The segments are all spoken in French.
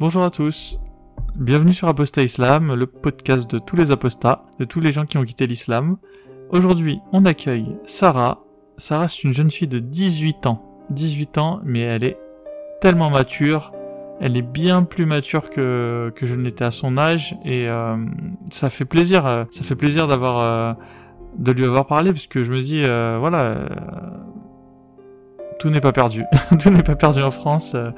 Bonjour à tous, bienvenue sur Apostat Islam, le podcast de tous les apostats, de tous les gens qui ont quitté l'islam. Aujourd'hui, on accueille Sarah. Sarah, c'est une jeune fille de 18 ans. 18 ans, mais elle est tellement mature. Elle est bien plus mature que, je ne l'étais à son âge et euh, ça fait plaisir, euh, ça fait plaisir d'avoir euh, de lui avoir parlé parce que je me dis voilà tout n'est pas perdu, tout n'est pas perdu en France. euh,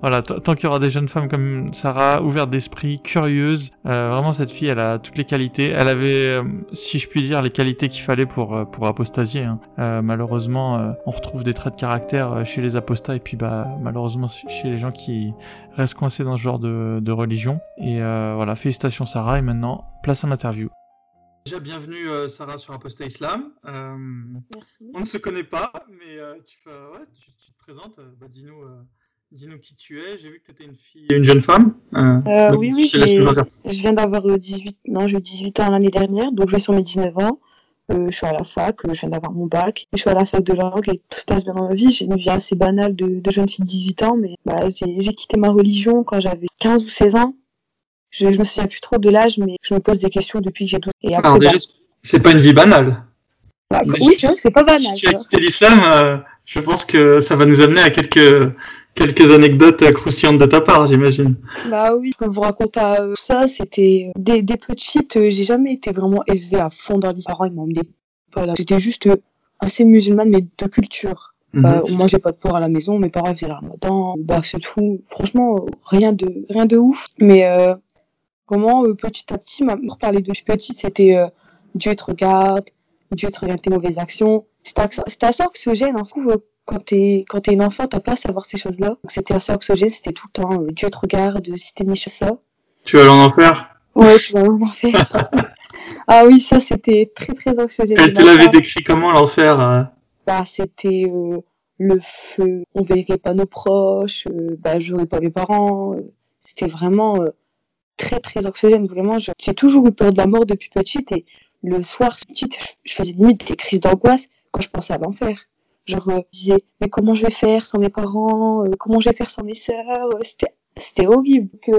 voilà, tant qu'il y aura des jeunes femmes comme Sarah, ouvertes d'esprit, curieuses, euh, vraiment cette fille, elle a toutes les qualités. Elle avait, euh, si je puis dire, les qualités qu'il fallait pour euh, pour apostasier. hein. Malheureusement, on retrouve des traits de caractère chez les apostats et puis bah malheureusement chez les gens qui restent coincés dans ce genre de, de religion. Et voilà, félicitations Sarah. Et maintenant, place à l'interview. Déjà, bienvenue euh, Sarah sur Apostat Islam. Euh, Merci. on ne se connaît pas, mais euh, tu, ouais, tu, tu te présentes. euh, bah, dis-nous, euh, dis-nous qui tu es. J'ai vu que tu étais une fille, une jeune femme. Euh, Euh, donc, oui, oui, je viens d'avoir euh, 18, non, j'ai eu 18 ans l'année dernière, donc je vais sur mes 19 ans. Euh, je suis à la fac, euh, je viens d'avoir mon bac. Je suis à la fac de langue et tout se passe bien dans ma vie. J'ai une vie assez banale de, de jeune fille de 18 ans, mais bah, j'ai j'ai quitté ma religion quand j'avais 15 ou 16 ans. Je, je me souviens plus trop de l'âge, mais je me pose des questions depuis que j'ai 12 Et après, Alors bah, déjà, c'est pas une vie banale. bah, oui, c'est pas banal. Si tu as quitté l'islam, euh, je pense que ça va nous amener à quelques quelques anecdotes croustillantes de ta part, j'imagine. Bah oui, je peux vous raconter euh, ça. C'était euh, des, des petites, j'ai jamais été vraiment élevée à fond dans l'islam. Mes parents, ils m'ont emmenée pas là. J'étais juste assez musulmane, mais de culture. Mhm. Bah, on mangeait pas de porc à la maison, mes parents faisaient le ramadan, bah c'est tout. Franchement, rien de rien de ouf. Mais euh, comment euh, petit à petit, ma mère parlait depuis petite, c'était euh, Dieu te regarde, Dieu te regarde tes mauvaises actions. C'était assez anxiogène, en fou. Quand t'es quand t'es une enfant, t'as pas à savoir ces choses-là. Donc c'était assez anxiogène, c'était tout le temps euh, Dieu te regarde, si t'es mis sur ça. Tu vas aller en enfer? Ouais, tu vas faire ça. Ah oui, ça c'était très très anxiogène. Elle te Ma l'avait décrit comment l'enfer euh? Bah, c'était euh, le feu, on verrait pas nos proches, euh, bah, je verrais pas mes parents. euh, c'était vraiment euh, très très anxiogène, vraiment. J'ai toujours eu peur de la mort depuis petite et le soir, petite, je, faisais limite des crises d'angoisse quand je pensais à l'enfer. Euh, je disais, mais comment je vais faire sans mes parents, euh, comment je vais faire sans mes sœurs, euh, c'était, horrible. Que,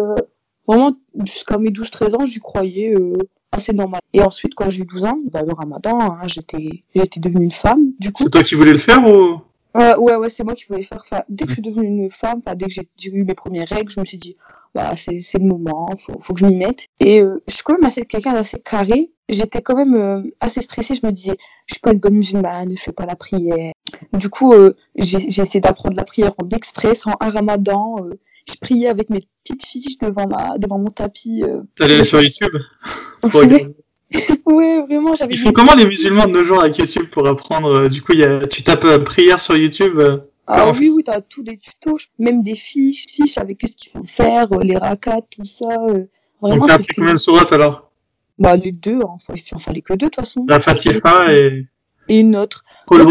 vraiment, jusqu'à mes 12-13 ans, j'y croyais euh, assez normal. Et ensuite, quand j'ai eu 12 ans, bah, le ramadan, j'étais, j'étais devenue une femme. Du coup, C'est toi qui voulais le faire ou? Euh, ouais, ouais, c'est moi qui voulais faire. Enfin, dès que je suis devenue une femme, enfin, dès que j'ai eu mes premières règles, je me suis dit, voilà, c'est c'est le moment, faut, faut que je m'y mette. Et euh, je suis quand même assez quelqu'un d'assez carré. J'étais quand même euh, assez stressée. Je me disais, je suis pas une bonne musulmane, je fais pas la prière. Du coup, euh, j'ai j'ai essayé d'apprendre la prière en express, en un ramadan. euh, je priais avec mes petites fiches devant ma, devant mon tapis. Euh. T'allais sur YouTube? Ouais, vraiment, j'avais Ils des- font comment les musulmans de nos jours avec YouTube pour apprendre euh, Du coup, il y a, tu tapes euh, prière sur YouTube. euh, Ah oui, oui, t'as tous les tutos, même des fiches, fiches avec ce qu'il faut faire, euh, les rakats, tout ça. euh, Vraiment, Donc t'as fait c'était- combien de sourates alors? Bah, les deux, hein. Enfin, il en fallait que deux, de toute façon. La Fatiha et Et une autre. Qul Ouais,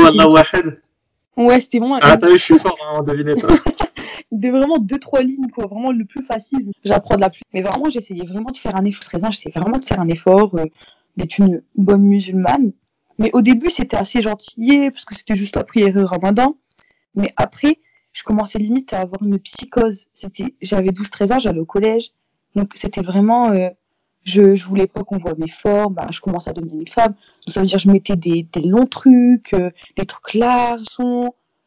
huwa c'était vraiment, Ah, t'as vu, je suis fort hein, en devinette. hein. de vraiment deux, trois lignes, quoi. Vraiment le plus facile. J'apprends de la plus. Mais vraiment, j'essayais vraiment de faire un effort. 13 ans, j'essayais vraiment de faire un effort, euh, d'être une bonne musulmane. Mais au début, c'était assez gentillé, parce que c'était juste la prière le ramadan. Mais après, je commençais limite à avoir une psychose. C'était, j'avais 12, 13 ans, j'allais au collège. Donc, c'était vraiment, euh, je, je voulais pas qu'on voit mes formes. Bah, je commençais à devenir une femme. Donc, ça veut dire, je mettais des, des longs trucs, euh, des trucs larges.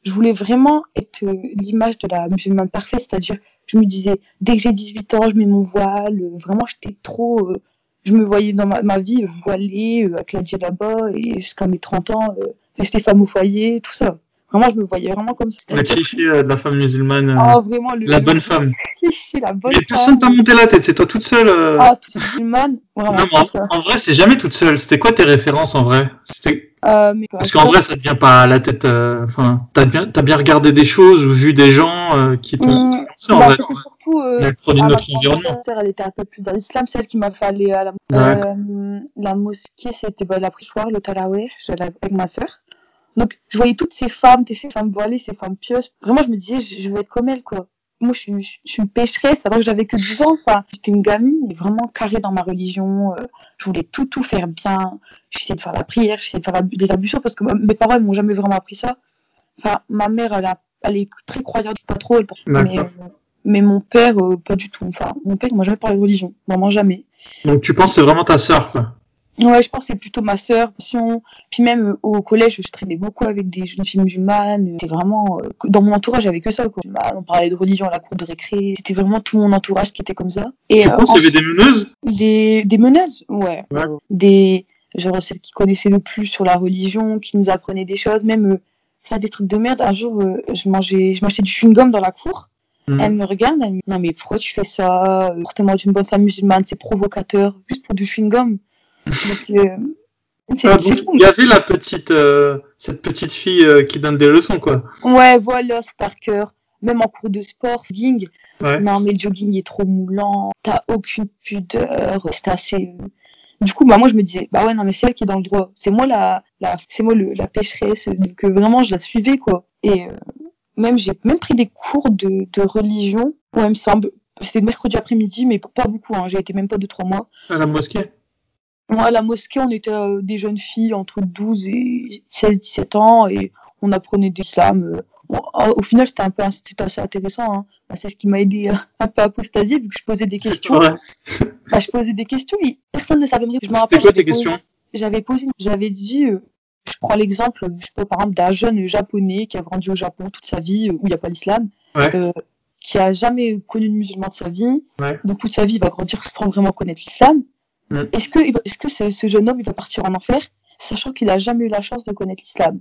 Je voulais vraiment être euh, l'image de la musulmane parfaite, c'est-à-dire, je me disais, dès que j'ai 18 ans, je mets mon voile. euh, vraiment, j'étais trop, euh, je me voyais dans ma, ma vie voilée, euh, avec la là-bas, et jusqu'à mes 30 ans, euh, rester femme au foyer, tout ça. Vraiment, je me voyais vraiment comme ça. Le cliché de la femme musulmane. Ah, vraiment, le, la le bonne femme. cliché, la bonne Mais personne t'a monté la tête, c'est toi toute seule. Ah, toute musulmane? Voilà, non, mais en, en vrai, c'est jamais toute seule. C'était quoi tes références en vrai? C'était Euh, mais Parce qu'en vrai, ça te vient pas à la tête. euh, Enfin, t'as bien, t'as bien regardé des choses ou vu des gens euh, qui t'ont en bah, vrai. c'était surtout euh, Elle produit de ma notre environnement. elle était un peu plus dans l'islam, celle qui m'a fait aller à la, la mosquée, c'était bah, la soir, le l'avais avec ma sœur. Donc, je voyais toutes ces femmes, ces femmes voilées, ces femmes pieuses. Vraiment, je me disais, je, je veux être comme elles, quoi. Moi, je suis, je, je suis une pécheresse, alors que j'avais que 12 ans, quoi. J'étais une gamine, mais vraiment carrée dans ma religion. euh, je voulais tout, tout faire bien. J'essayais de faire la prière, j'essayais de faire des ablutions, parce que mes parents, ils m'ont jamais vraiment appris ça. Enfin, ma mère, elle, a, elle est très croyante, pas trop, elle, mais, euh, mais mon père, euh, pas du tout. Enfin, mon père, il m'a jamais parlé de religion. Vraiment jamais. Donc tu penses que c'est vraiment ta sœur, quoi Ouais, je pense que c'est plutôt ma sœur. Puis même euh, au collège, je traînais beaucoup avec des jeunes filles musulmanes. C'était vraiment euh, dans mon entourage, j'avais que ça. Quoi. On parlait de religion à la cour de récré. C'était vraiment tout mon entourage qui était comme ça. Et tu penses qu'il y avait des meneuses? Des, des meneuses, ouais. Des genre celles qui connaissaient le plus sur la religion, qui nous apprenaient des choses, même faire des trucs de merde. Un jour, je mangeais, je mangeais du chewing-gum dans la cour. Mm. Elle me regarde, elle me dit Non, mais pourquoi tu fais ça? Portez-moi d'une bonne femme musulmane, c'est provocateur, juste pour du chewing-gum. Euh, ah, il y avait la petite, euh, cette petite fille euh, qui donne des leçons, quoi. Ouais, voilà, Sparker. Même en cours de sport, jogging. Non, mais le jogging est trop moulant. T'as aucune pudeur. C'est assez. Du coup, bah, moi, je me disais, bah ouais, non, mais c'est elle qui est dans le droit. C'est moi la, la c'est moi le, la pécheresse. Donc, vraiment, je la suivais, quoi. Et, même j'ai même pris des cours de, de religion. Ouais, il me semble. C'était mercredi après-midi, mais pas beaucoup. Hein. J'ai été même pas de trois mois. À la mosquée? Ouais, à la mosquée, on était euh, des jeunes filles entre 12 et 16-17 ans et on apprenait l'islam. Euh, au final, c'était un peu c'était assez intéressant. Hein. Bah, c'est ce qui m'a aidé un peu à apostasier vu que je posais des questions. Bah, je posais des questions et personne ne savait me répondre. C'était quoi tes questions J'avais posé, j'avais dit, euh, je prends l'exemple, je pas, par exemple, d'un jeune japonais qui a grandi au Japon toute sa vie, où il n'y a pas l'islam, euh, qui a jamais connu de musulman de sa vie, ouais. donc toute sa vie il va grandir sans vraiment connaître l'islam. Mm. Est-ce que, est-ce que ce, jeune homme il va partir en enfer, sachant qu'il a jamais eu la chance de connaître l'islam?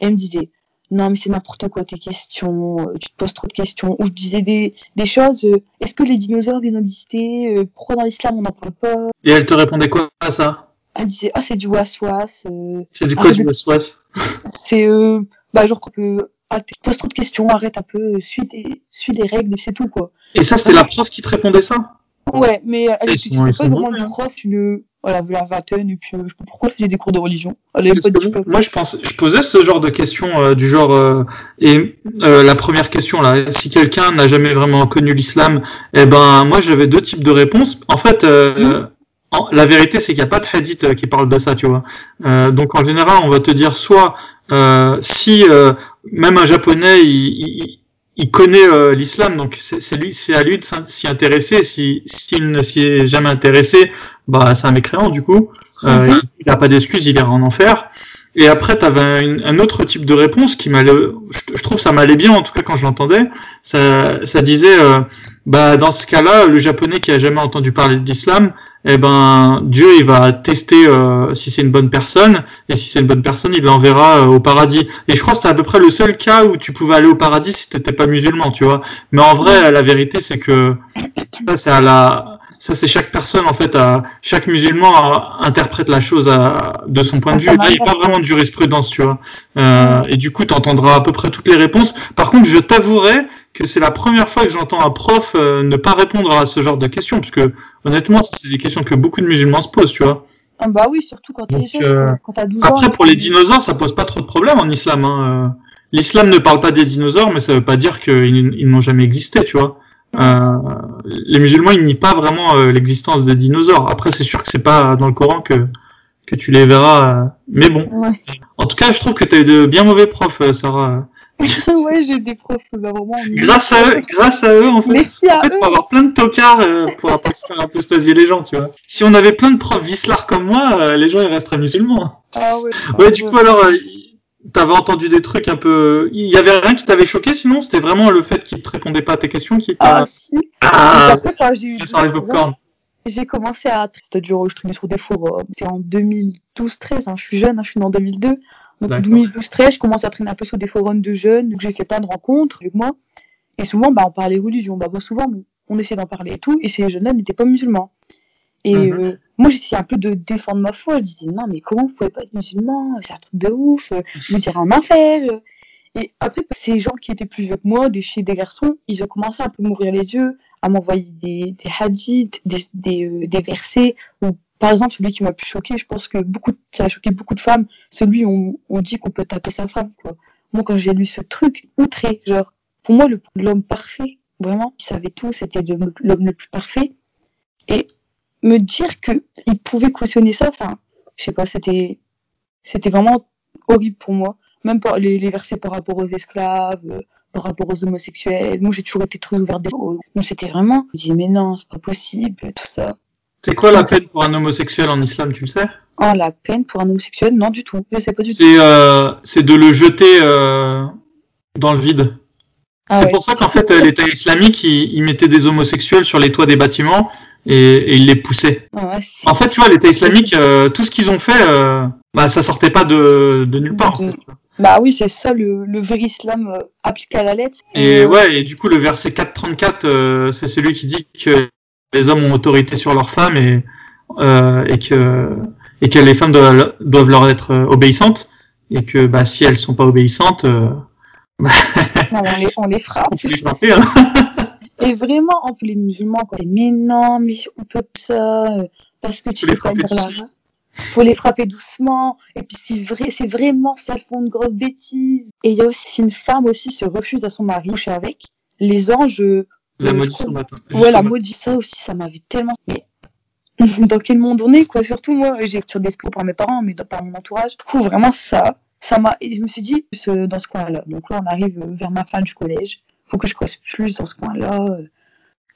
Et il me disait, non mais c'est n'importe quoi tes questions, euh, tu te poses trop de questions. Ou je disais des, des choses, euh, est-ce que les dinosaures ils ont existé Pourquoi dans l'islam on n'en parle pas? Et elle te répondait quoi à ça? Elle disait ah c'est du waswas. Euh, c'est du quoi du waswas? C'est euh, bah genre qu'on peut ah, pose trop de questions, arrête un peu, suis des suis des règles, c'est tout quoi. Et ça c'était la prof qui te répondait ça? Ouais, mais elle était pas vraiment une prof, le voilà, la vingtaine et puis euh, je sais pas pourquoi faisait des cours de religion. Elle pas moi je pense je posais ce genre de questions euh, du genre euh, et la première question là, si quelqu'un n'a jamais vraiment connu l'islam, eh ben moi j'avais deux types de réponses. En fait mmh la vérité, c'est qu'il n'y a pas de hadith euh, qui parle de ça, tu vois. Euh, donc en général, on va te dire soit euh, si même un japonais il, il, connaît l'islam, donc c'est lui, c'est à lui de s'y intéresser. Si s'il ne s'y est jamais intéressé, bah c'est un mécréant du coup. Mhm. Il n'a pas d'excuse, il est en enfer. Et après, tu avais un, autre type de réponse qui m'allait, je, je, trouve ça m'allait bien en tout cas quand je l'entendais. Ça, ça disait, bah dans ce cas-là, le japonais qui a jamais entendu parler de l'islam, eh ben Dieu il va tester euh, si c'est une bonne personne et si c'est une bonne personne il l'enverra euh, au paradis. Et je crois que c'était à peu près le seul cas où tu pouvais aller au paradis si t'étais pas musulman tu vois. Mais en vrai la vérité c'est que ça c'est à la ça c'est chaque personne en fait à chaque musulman interprète la chose à, de son point de vue. Là il n'y a pas vraiment de jurisprudence tu vois. Euh, et du coup tu entendras à peu près toutes les réponses. Par contre je t'avouerai que c'est la première fois que j'entends un prof euh, ne pas répondre à ce genre de questions, parce que honnêtement, c'est des questions que beaucoup de musulmans se posent, tu vois. Ah bah oui, surtout quand t'es jeune, euh, quand t'as 12 ans. Après, pour les dinosaures, ça pose pas trop de problèmes en islam. Hein. Euh. L'islam ne parle pas des dinosaures, mais ça veut pas dire qu'ils n'ont jamais existé, tu vois. Euh, les musulmans, ils nient pas vraiment l'existence des dinosaures. Après, c'est sûr que c'est pas dans le Coran que que tu les verras. mais bon. En tout cas, je trouve que t'as eu de bien mauvais profs, Sarah. ouais, j'ai des profs bah, vraiment. Grâce à eux, grâce à eux, en fait. Merci à en fait, faut avoir plein de tocards euh, pour faire apostasier les gens, tu vois. Si on avait plein de profs vislards comme moi, euh, les gens ils resteraient musulmans. Ah ouais. Ouais, du coup alors, euh, t'avais entendu des trucs un peu. Il y avait rien qui t'avait choqué, sinon? C'était vraiment le fait qu'ils te répondaient pas à tes questions qui t'a. Ah si. Ah. Après, quand j'ai eu. J'ai commencé à. C'est-à-dire, je traînais sur des forums. C'était en 2012-13. Hein. Je suis jeune, hein, je suis né en 2002. Donc 2012-13, je commence à traîner un peu sur des forums de jeunes, donc j'ai fait plein de rencontres avec moi. Et souvent, bah, on parlait religion. Bah, souvent, on essayait d'en parler et tout, et ces jeunes-là n'étaient pas musulmans. Et mhm. euh, moi, j'essayais un peu de défendre ma foi. Je disais, non, mais comment vous pouvez pas être musulman? C'est un truc de ouf, vous irez en enfer. Et après, ces gens qui étaient plus vieux que moi, des filles, des garçons, ils ont commencé à un peu m'ouvrir les yeux, à m'envoyer des, des hadiths, des, des, euh, des versets, ou par exemple, celui qui m'a plus choqué, je pense que beaucoup, ça a choqué beaucoup de femmes, celui où on, dit qu'on peut taper sa femme, quoi. Moi, quand j'ai lu ce truc, outré, genre, pour moi, l'homme parfait, vraiment, il savait tout, c'était l'homme le plus parfait. Et me dire que il pouvait cautionner ça, enfin, je sais pas, c'était, c'était vraiment horrible pour moi. même pas les, les versets par rapport aux esclaves, euh, par rapport aux homosexuels. Moi, j'ai toujours été très ouverte. Donc, c'était vraiment, je dis, mais non, c'est pas possible, tout ça. C'est quoi la peine pour un homosexuel en islam, tu le sais? Oh, la peine pour un homosexuel? Non, du tout. Je sais pas du tout. C'est euh, c'est de le jeter euh, dans le vide. Ah c'est ouais. pour ça qu'en fait, euh, l'État islamique, il, il mettait des homosexuels sur les toits des bâtiments et, et il les poussait. Ah ouais, En fait, tu vois, l'État islamique, euh, tout ce qu'ils ont fait, euh, bah, ça sortait pas de, de nulle part. en De- fait. Bah oui, c'est ça le, le vrai islam euh, appliqué à la lettre. Et Euh, ouais, et du coup, le verset 434, euh, c'est celui qui dit que les hommes ont autorité sur leurs femmes et, euh, et que et que les femmes doivent, doivent leur être euh, obéissantes et que bah si elles sont pas obéissantes, euh, non, on, les, on les frappe. on peut les frapper. Hein. Et vraiment, entre les musulmans, quoi. Mais non, mais on peut ça, euh, parce que tu sais pas doucement. l'arabe. Faut les frapper doucement. Et puis c'est vrai, c'est vraiment ça, elles font une grosse bêtise. Et il y a aussi, si une femme aussi se refuse à son mari, coucher avec, les anges, euh, La matin. ouais, la maudit, ça aussi, ça m'avait tellement, mais, dans quel monde on est, quoi. Surtout moi, j'ai sur d'esprit par mes parents, mais par mon entourage. Du coup, vraiment ça, ça m'a, et je me suis dit, ce- dans ce coin-là. Donc là, on arrive vers ma fin du collège. Faut que je creuse plus dans ce coin-là.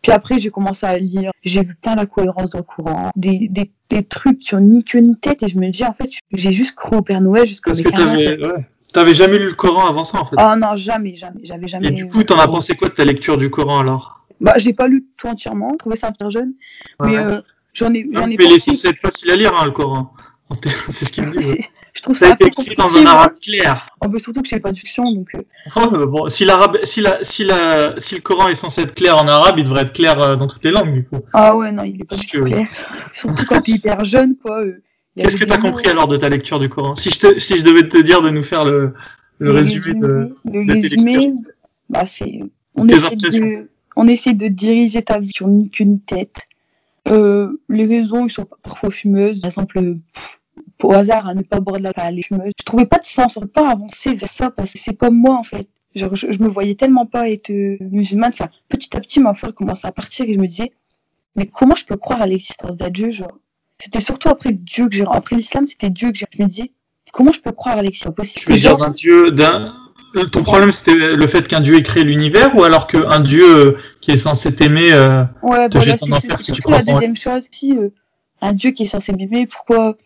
Puis après, j'ai commencé à lire. J'ai vu plein la cohérence dans le courant. Des, des, des trucs qui ont ni queue ni tête. Et je me dis, en fait, j'ai juste cru au Père Noël jusqu'à mes que 15 ans. t'avais ouais. T'avais jamais lu le Coran avant ça en fait. Oh non, jamais, jamais. J'avais jamais. et du coup, t'en as pensé quoi de ta lecture du Coran alors? Bah, j'ai pas lu tout entièrement. Je trouvais ça un peu jeune. Mais euh, j'en ai, j'en ai Mais pensé. être facile à lire hein, le Coran. C'est ce qu'il me dit. C'est- Je trouve Ça ça, a été écrit dans un arabe clair. Oh, surtout que j'ai pas de diction, donc. euh, Oh, bon, si l'arabe, si la, si la, si le Coran est censé être clair en arabe, il devrait être clair euh, dans toutes les langues du coup. Ah ouais, non, il est pas Parce du tout que- clair. Surtout quand t'es hyper jeune, quoi. euh, Qu'est-ce que t'as des mots, compris alors de ta lecture du Coran Si je te, si je devais te dire de nous faire le, le résumé de, Le de résumé, bah, c'est. On essaie, de, on essaie de diriger ta vie sur ni queue ni tête. Euh, les raisons, ils sont parfois fumeuses. Par exemple, au hasard, à ne pas boire de la enfin, les fumeuses. Je trouvais pas de sens, on peut pas avancer vers ça parce que c'est comme moi, en fait. Genre, je, je me voyais tellement pas être euh, musulmane. Enfin, petit à petit, ma foi commençait à partir et je me disais, mais comment je peux croire à l'existence d'un Dieu, genre? C'était surtout après Dieu que j'ai, après l'islam, c'était Dieu que j'ai, disais, comment je peux croire à l'existence possible? tu veux dire d'un dieu, d'un, euh, ton problème c'était le fait qu'un dieu ait créé l'univers ou alors qu'un dieu euh, qui est censé t'aimer, euh, Ouais, te voilà, jette en c'est enfer c'est si tu surtout crois la deuxième chose, si euh, un dieu qui est censé m'aimer, pourquoi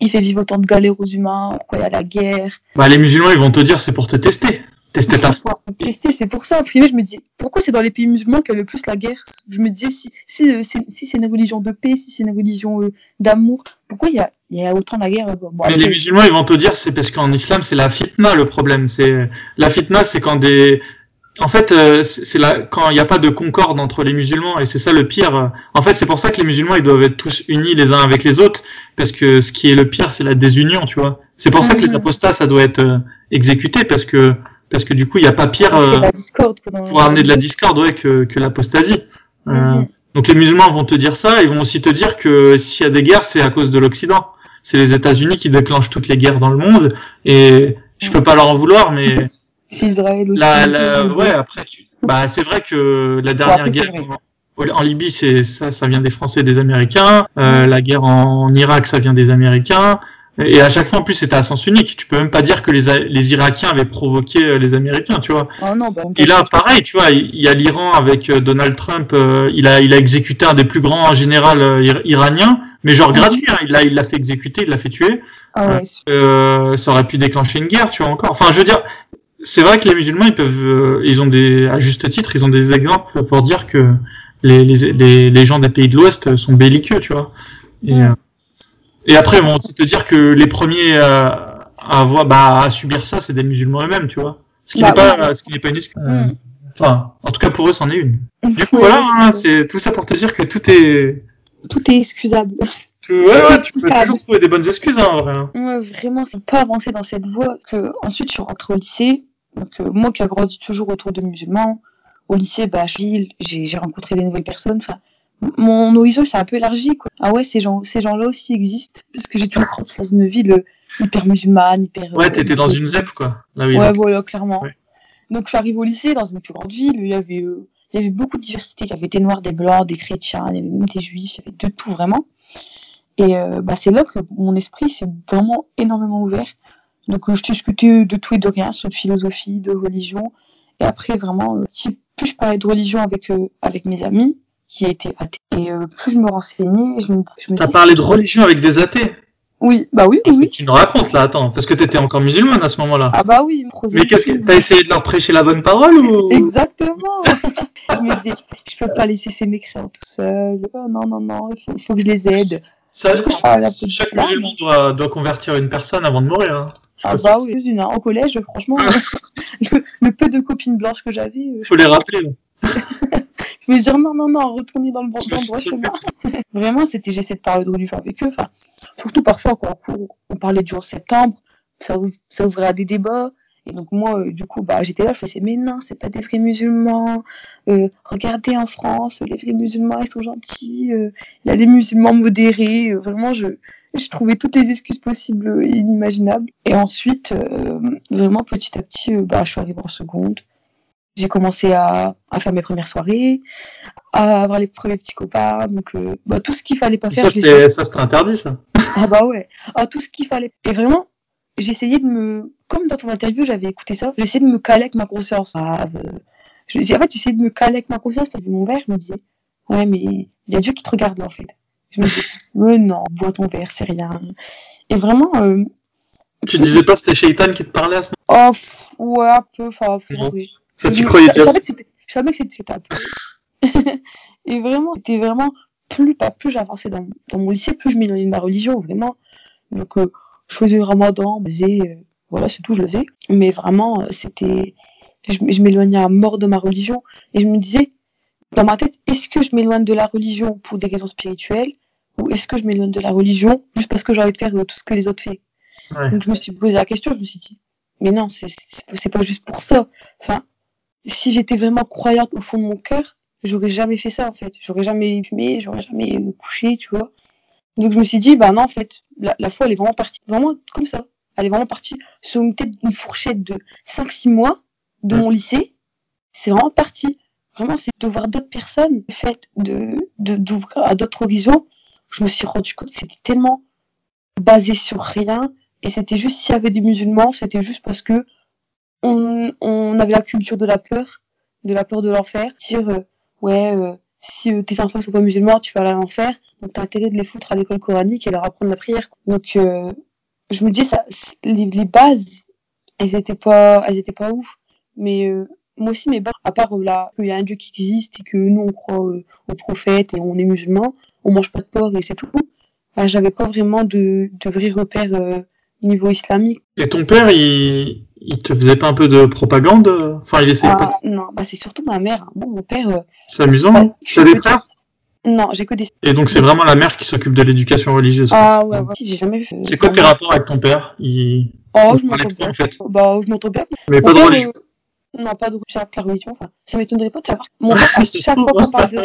il fait vivre autant de galères aux humains, pourquoi il y a la guerre? bah les musulmans ils vont te dire c'est pour te tester, tester ta foi. Tester, c'est pour ça. Après, je me dis, pourquoi c'est dans les pays musulmans qu'il y a le plus la guerre? Je me disais, si, si, euh, si c'est une religion de paix, si c'est une religion euh, d'amour, pourquoi il y a, il y a autant la guerre Bon, Mais après, les musulmans, ils vont te dire, c'est parce qu'en islam, c'est la fitna le problème. C'est la fitna, c'est quand des, en fait, euh, c'est la quand il n'y a pas de concorde entre les musulmans et c'est ça le pire. En fait, c'est pour ça que les musulmans, ils doivent être tous unis les uns avec les autres parce que ce qui est le pire, c'est la désunion, tu vois. C'est pour ça que les Mhm. apostats, ça doit être exécuté parce que parce que du coup, il n'y a pas pire euh, pour amener de la discorde, ouais, que que l'apostasie. Euh, Mhm. donc les musulmans vont te dire ça, ils vont aussi te dire que s'il y a des guerres, c'est à cause de l'Occident. C'est les États-Unis qui déclenchent toutes les guerres dans le monde, et je peux pas leur en vouloir, mais C'est Israël aussi. la, la, ouais, après, tu, bah c'est vrai que la dernière guerre en Libye, c'est ça, ça vient des Français, et des Américains. Euh, la guerre en, Irak, ça vient des Américains. Et à chaque fois, en plus, c'était à sens unique. Tu peux même pas dire que les, les Irakiens avaient provoqué euh, les Américains, tu vois. Oh non, bah, Et là, pareil, tu vois, il y a l'Iran avec euh, Donald Trump, euh, il a, il a exécuté un des plus grands généraux ir- iraniens, mais genre gratuit, hein, il l'a, il l'a fait exécuter, il l'a fait tuer. ah ouais, Euh, ça aurait pu déclencher une guerre, tu vois encore. Enfin, je veux dire, c'est vrai que les musulmans, ils peuvent, euh, ils ont des, à juste titre, ils ont des exemples pour dire que les, les, les, les gens des pays de l'Ouest sont belliqueux, tu vois. Et, Mhm. Euh, et après, vont aussi te dire que les premiers euh, à avoir, bah, à subir ça, c'est des musulmans eux-mêmes, tu vois. Ce qui Bah n'est pas, oui. ce qui n'est pas une excuse. Mhm. Enfin, en tout cas pour eux, c'en est une. Du coup, voilà, hein, c'est tout ça pour te dire que tout est. Tout est excusable. Ouais, ouais, tu peux toujours trouver des bonnes excuses, hein, en vrai. hein. Ouais, vraiment, c'est pas avancé dans cette voie. Que ensuite, je suis rentrée au lycée. Donc, euh, moi qui a grandi toujours autour de musulmans, au lycée, bah, j'ai rencontré des nouvelles personnes. Enfin, mon horizon s'est un peu élargi, quoi. Ah ouais, ces gens, ces gens-là aussi existent. Parce que j'ai toujours grandi dans une ville euh, hyper musulmane, hyper. Ouais, euh, t'étais dans une ZEP, quoi. Là, oui. Ouais, voilà, clairement. Ouais. Donc, je suis arrivée au lycée, dans une plus grande ville, il y avait, euh, il y avait beaucoup de diversité. Il y avait des noirs, des blancs, des chrétiens, il y avait même des juifs, il y avait de tout, vraiment. Et euh, bah, c'est là que mon esprit s'est vraiment énormément ouvert. Donc euh, je discutais de tout et de rien, sur de philosophie, de religion. Et après, vraiment, si plus je parlais de religion avec, avec mes amis, qui étaient athées, et euh, plus je me renseignais, je me, je me T'as parlé de religion avec des athées Oui, bah oui, oui. Tu nous racontes là, attends, parce que t'étais encore musulmane à ce moment-là. Ah bah oui, Mais qu'est-ce que t'as essayé de leur prêcher la bonne parole ou? Exactement. je me disais, je peux pas laisser ces mécréants tout seuls. Oh, non, non, non, il faut, il faut que je les aide. Ça, je chaque musulman doit, doit convertir une personne avant de mourir. hein. Ah bah oui, une, hein. au collège, franchement, le, le peu de copines blanches que j'avais, euh, si- Faut les rappeler. je me disais non, non, non, retournez dans le bon, Je dans le sais droit pas chemin. Vraiment, c'était, j'essaie de parler de religion avec eux. Enfin, surtout parfois, quand on, court, on parlait du 11 septembre, ça, ça ouvrait à des débats. Et donc moi, euh, du coup, bah, j'étais là, je faisais, mais non, c'est pas des vrais musulmans. Euh, regardez en France, les vrais musulmans, ils sont gentils. euh, Il y a les musulmans modérés. euh, vraiment, je, je trouvais toutes les excuses possibles et inimaginables. Et ensuite, euh, vraiment, petit à petit, bah, je suis arrivée en seconde. J'ai commencé à, à faire mes premières soirées, à avoir les premiers petits copains. Donc, euh, bah, tout ce qu'il fallait pas faire, Ça, fait. c'était ça, c'était interdit, ça? Ah bah ouais. Ah, tout ce qu'il fallait. Et vraiment, j'essayais de me... Comme dans ton interview, j'avais écouté ça, j'essayais de me caler avec ma conscience. Ah, euh, je... En fait, j'essayais de me caler avec ma conscience parce que mon verre, me disais, ouais, mais il y a Dieu qui te regarde là, en fait. Je me disais, mais non, bois ton verre, c'est rien. Et vraiment, euh, Tu disais pas c'était Shaitan qui te parlait à ce oh, pff, ouais, un peu, enfin, Non. oui. Ça, tu croyais déjà savais que c'était, je savais que c'était c'était un peu. et vraiment, c'était vraiment, plus, pas plus j'avançais dans, dans mon lycée, plus je m'éloignais de ma religion, vraiment. Donc, euh, je faisais le ramadan, je faisais, euh, voilà, c'est tout, je le faisais. Mais vraiment, euh, c'était, je, je m'éloignais à mort de ma religion. Et je me disais, dans ma tête, est-ce que je m'éloigne de la religion pour des raisons spirituelles, ou est-ce que je m'éloigne de la religion juste parce que j'ai envie de faire euh, tout ce que les autres font? Ouais. Donc je me suis posé la question, je me suis dit, mais non, c'est c'est- c'est pas juste pour ça. Enfin, si j'étais vraiment croyante au fond de mon cœur, j'aurais jamais fait ça en fait. J'aurais jamais fumé, j'aurais jamais euh, couché, tu vois. Donc je me suis dit, bah non, en fait, la, la foi, elle est vraiment partie, vraiment comme ça. Elle est vraiment partie sur une tête une fourchette de 5-6 mois de mon lycée. C'est vraiment parti. Vraiment, c'est de voir d'autres personnes, le fait de de- d'ouvrir à d'autres horizons. Je me suis rendu compte que c'était tellement basé sur rien et c'était juste s'il y avait des musulmans, c'était juste parce que on, on avait la culture de la peur, de la peur de l'enfer. Dire, euh, ouais, euh, si euh, tes enfants sont pas musulmans, tu vas aller à l'enfer, donc t'as intérêt de les foutre à l'école coranique et leur apprendre la prière. Donc, euh, je me dis, ça, les, les bases, elles étaient pas, elles étaient pas ouf. Mais euh, moi aussi, mes bases, à part là, qu'il y a un Dieu qui existe et que nous, on croit euh, au prophète et on est musulmans, on mange pas de porc et c'est tout. Enfin, j'avais pas vraiment de, de vrais repères niveau islamique. Et ton père, il, il te faisait pas un peu de propagande Enfin, il essayait pas. Ah, non, bah c'est surtout ma mère. Bon, mon père, euh, C'est amusant. bah, suis T'as des frères? Non, j'ai que des. Et donc, c'est vraiment la mère qui s'occupe de l'éducation religieuse. Ah ouais, ouais. Si, j'ai jamais fait. C'est quoi tes rapports avec ton père? Il... Oh, Vous je m'entends de bien. en fait Bah, je m'entends bien. Mais Mon pas de père, religion. euh, Non, pas de religion. Enfin, ça m'étonnerait pas de savoir. Mon père, chaque fois hein. qu'on parle de.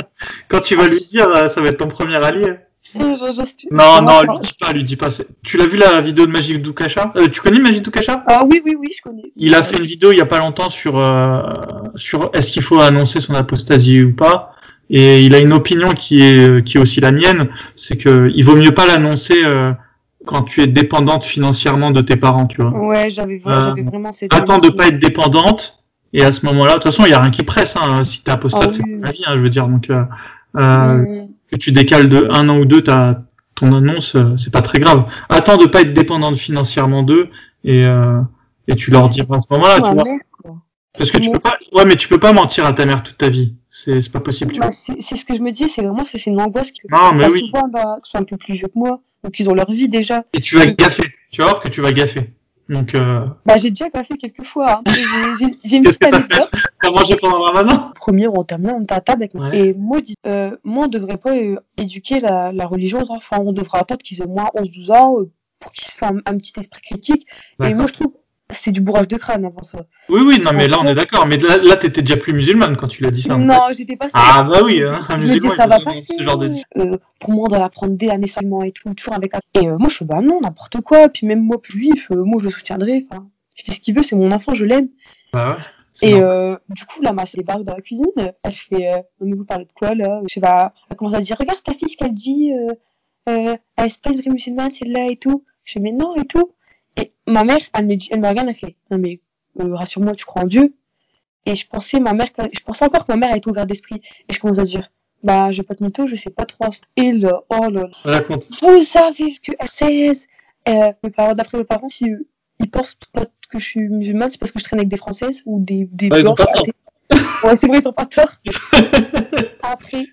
Quand tu vas lui dire, euh, ça va être ton premier allié. Non, non, lui dis pas, lui dis pas. Tu l'as vu la vidéo de Magic Dukacha euh, Tu connais Magic Dukacha Ah oui, oui, oui, je connais. Il a fait une vidéo il y a pas longtemps sur euh, sur est-ce qu'il faut annoncer son apostasie ou pas. Et il a une opinion qui est qui est aussi la mienne, c'est que il vaut mieux pas l'annoncer euh, quand tu es dépendante financièrement de tes parents, tu vois. Ouais, j'avais Euh, j'avais vraiment cette. Attends de pas être dépendante. Et à ce moment-là, de toute façon, il y a rien qui presse. Hein, si t'es apostate, Ah c'est oui. ta vie, hein, je veux dire. Donc, euh, euh, que tu décales de un an ou deux ta ton annonce, euh, c'est pas très grave. Attends de pas être dépendante financièrement d'eux et euh, et tu leur diras à ce moment-là, tu vois. Parce que tu peux pas, ouais, mais tu peux pas mentir à ta mère toute ta vie. C'est c'est pas possible, tu Bah, vois. c'est ce que je me dis, c'est vraiment c'est une angoisse que Non, mais bah, oui. souvent bah, ils sont un peu plus vieux que moi, donc ils ont leur vie déjà. Et tu vas gaffer. Tu vas voir que tu vas gaffer. Donc, euh, Bah j'ai déjà pas fait quelques fois. Hein. J'ai- une petite anecdote. t'as mangé pendant le ramadan Premier ou en terminale, on était à table avec moi. Ouais. Et dis, euh, moi, on devrait pas euh, éduquer la, la religion aux enfants. On devrait attendre qu'ils aient moins 11-12 ans euh, pour qu'ils se fassent un, un petit esprit critique. Et moi, je trouve du bourrage de crâne avant ça. Oui, oui, non, mais là, on est d'accord. Mais là, là t'étais déjà plus musulmane quand tu l'as dit ça. non, j'étais pas Ah, bah oui, hein, un je me dis, musulman, ça va passer. ce genre de Euh, pour moi, on doit l'apprendre dès la naissance et tout, toujours avec. Et euh, moi, je suis, bah non, n'importe quoi. Puis même moi, juif, euh, moi, je le soutiendrai. Enfin, il fait ce qu'il veut, c'est mon enfant, je l'aime. Bah ouais. Et euh, du coup, là, ma sœur débarque dans la cuisine. Elle fait, euh, non, mais vous parlez de quoi, là? Je sais pas. Elle commence à dire, regarde ta fille, ce qu'elle dit. Euh, euh, elle une vraie musulmane, celle-là, et tout. Je fais, mais non, et tout. Et ma mère, elle me dit, elle me regarde, elle fait, non mais, euh, rassure-moi, tu crois en Dieu? Et je pensais, ma mère, je pensais encore que ma mère était ouverte d'esprit. Et je commence à dire, bah, je vais pas te mytho, je sais pas trop. Et là, oh là là. Raconte. Vous savez que à 16, euh, mes parents, d'après mes parents, si, euh, ils pensent pas que je suis musulmane, c'est parce que je traîne avec des françaises ou des, des Ouais, ils ont pas tort. Ouais, c'est vrai, ils ont pas tort. Après.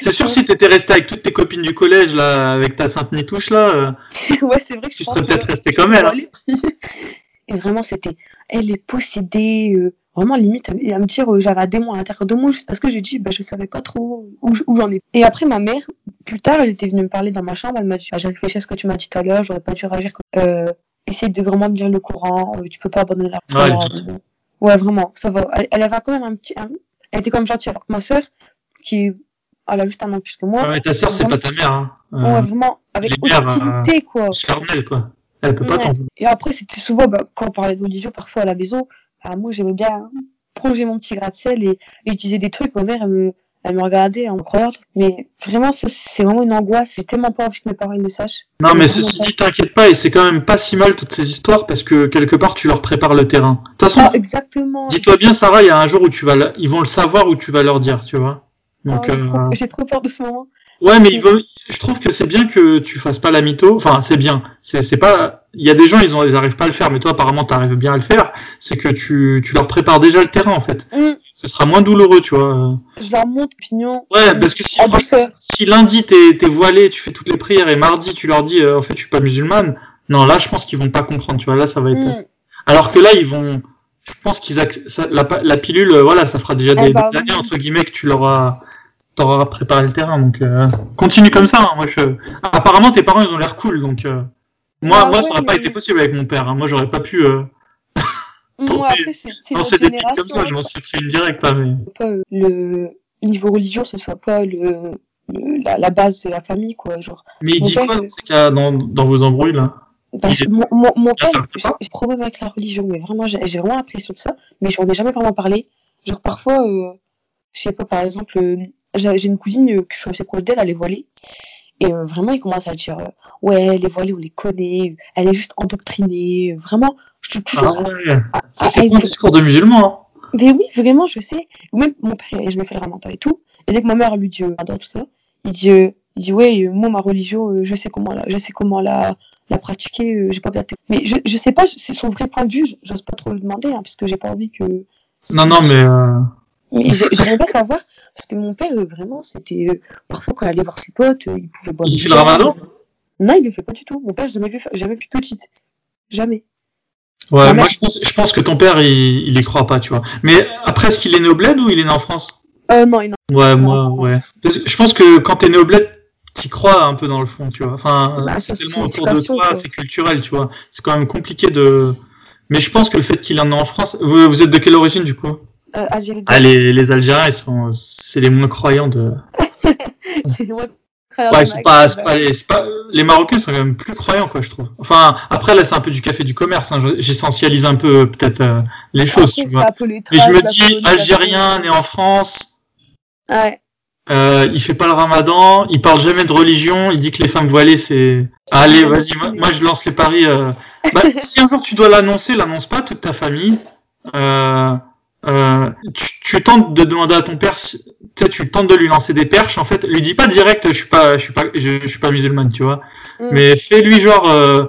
C'est sûr, si t'étais resté avec toutes tes copines du collège, là, avec ta sainte nitouche, là, euh, ouais, c'est vrai que je tu serais peut-être resté comme elle. hein. Et vraiment, c'était, elle est possédée, euh, vraiment limite, à me dire, euh, j'avais un démon à l'intérieur de moi, juste parce que j'ai dit, bah, je savais pas trop où, où j'en ai. Et après, ma mère, plus tard, elle était venue me parler dans ma chambre, elle m'a dit, ah, j'ai réfléchi à ce que tu m'as dit tout à l'heure, j'aurais pas dû réagir comme, euh, essaye de vraiment lire le Coran, euh, tu peux pas abandonner la. Ouais, euh, ouais, vraiment, ça va. Elle, elle avait quand même un petit, elle était comme gentille, alors que ma sœur, qui, elle a juste un an plus que moi, Ah ouais, ta sœur, c'est pas ta mère, hein. ouais, Euh, vraiment, avec mères, hostilité, quoi. charnel, quoi. Elle peut pas Ouais. t'en. Et après, c'était souvent, bah, quand on parlait de religion, parfois à la maison, bah, moi, j'aimais bien plonger mon petit gratte-ciel et, et je disais des trucs. Ma mère, elle me, elle me regardait en me croyant. Mais vraiment, c'est vraiment une angoisse. J'ai tellement pas envie que mes parents le sachent. Non, mais ceci dit, t'inquiète pas, et c'est quand même pas si mal toutes ces histoires parce que quelque part tu leur prépares le terrain. De toute façon, Ah, exactement. dis-toi bien, Sarah, il y a un jour où tu vas, ils vont le savoir où tu vas leur dire, tu vois. Ah, Donc, j'ai, euh, trop, j'ai trop peur de ce moment. ouais, mais je trouve que c'est bien que tu fasses pas la mytho. Enfin, c'est bien. C'est, c'est pas, il y a des gens, ils ont, ils arrivent pas à le faire, mais toi, apparemment, t'arrives bien à le faire. C'est que tu, tu leur prépares déjà le terrain, en fait. Hum, Ce sera moins douloureux, tu vois. je leur montre l'opinion. Ouais, parce que si, si lundi t'es, t'es voilé, tu fais toutes les prières et mardi tu leur dis, euh, en fait, je suis pas musulmane. Non, là, je pense qu'ils vont pas comprendre, tu vois. Là, ça va être. Hum, Alors que là, ils vont. Je pense qu'ils la, la pilule, euh, voilà, ça fera déjà des, Eh bah, des années oui. entre guillemets que tu leur as, t'auras préparé le terrain. Donc euh, continue comme ça. hein, moi, je. Apparemment, tes parents, ils ont l'air cool. Donc euh, moi, Ah moi, ça aurait pas été possible avec mon père. hein. Moi, j'aurais pas pu. Euh, moi, après, c'est, c'est lancer notre des pics comme ça. Je m'en suis pris une directe. hein, mais... pas euh, le niveau religion, ce soit pas le, le- la, la base de la famille, quoi. Genre, mais il Mon dit père, quoi dans ces cas, dans, dans vos embrouilles là? Bah, est- mon, mon, mon père, j'ai problème avec la religion, mais vraiment, j'ai j'ai vraiment l'impression de ça, mais j'en ai jamais vraiment parlé. Genre, parfois, je sais pas, par exemple, j'ai une cousine que je suis assez proche d'elle, elle est voilée, et euh, vraiment, il commence à dire, euh, ouais, les voilées, on les connaît, euh, elle est juste endoctrinée, vraiment, je suis toujours... Ah ouais. à- Ça, à- c'est ton discours de musulman. Hein. mais oui, vraiment, je sais. Même mon père, je me fais le ramadan et tout. Et dès que ma mère lui dit ramadan, tout ça, il dit, euh, il dit ouais, moi ma religion, je sais comment la, je sais comment la, la pratiquer. j'ai pas. Mais je, je sais pas, c'est son vrai point de vue. J'ose pas trop le demander, hein, parce que j'ai pas envie que. Non, non, mais. Mais j'aimerais bien savoir, parce que mon père, euh, vraiment, c'était euh, parfois quand il allait voir ses potes, euh, il pouvait boire. Il fait le ramadan Non, il le fait pas du tout. Mon père, j'ai jamais vu, jamais vu petite, jamais. Ouais, Ma moi mère- je pense, je pense que ton père il, il y croit pas, tu vois. Mais après, est-ce qu'il est né au bled ou il est né en France? Euh, non, il Ouais, moi, ouais. Je pense que quand t'es né au bled, t'y crois un peu dans le fond, tu vois. Enfin, Bah, c'est tellement autour de toi, c'est culturel, tu vois. C'est quand même compliqué de. Mais je pense que le fait qu'il en est en France. Vous, vous êtes de quelle origine du coup? Euh, Algérie. Ah, les, les Algériens, ils sont, c'est les moins croyants de. C'est moi. Ouais, ils sont pas, c'est pas, les- pas, les Marocains sont quand même plus croyants, quoi, je trouve. Enfin, après là, c'est un peu du café du commerce. Hein. je- J'essentialise un peu peut-être euh, les choses, tu vois. Mais je me dis, Algérien, né en France, Ouais. euh, il fait pas le ramadan, il parle jamais de religion, il dit que les femmes voilées c'est... Allez, vas-y, moi, moi, je lance les paris. euh. Bah, si un jour tu dois l'annoncer, l'annonce pas à toute ta famille. Euh, euh, tu, tu tentes de demander à ton père, si- tu sais, tu tentes de lui lancer des perches. En fait, lui dis pas direct, je suis pas, je suis pas, je, je suis pas musulmane, tu vois. Mm. Mais fais-lui genre euh,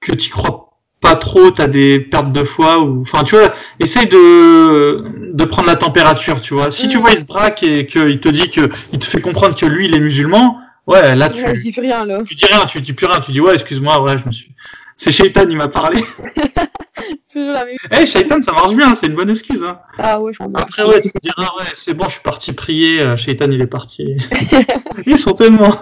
que tu crois pas trop, t'as des pertes de foi ou, enfin, tu vois, essaye de de prendre la température, tu vois. Si tu Mm. vois il se braque et qu'il te dit que il te fait comprendre que lui il est musulman, ouais, là tu Ouais, je dis plus rien, là. tu dis rien, tu dis plus rien, tu dis ouais, excuse-moi, ouais, je me suis. C'est Shaitan, il m'a parlé. Toujours la même. Eh, Shaitan, ça marche bien, c'est une bonne excuse. Hein. Ah ouais, je m'en Après, ouais, tu te diras, ouais, c'est bon, je suis parti prier, euh, Shaitan, il est parti. ils sont tellement,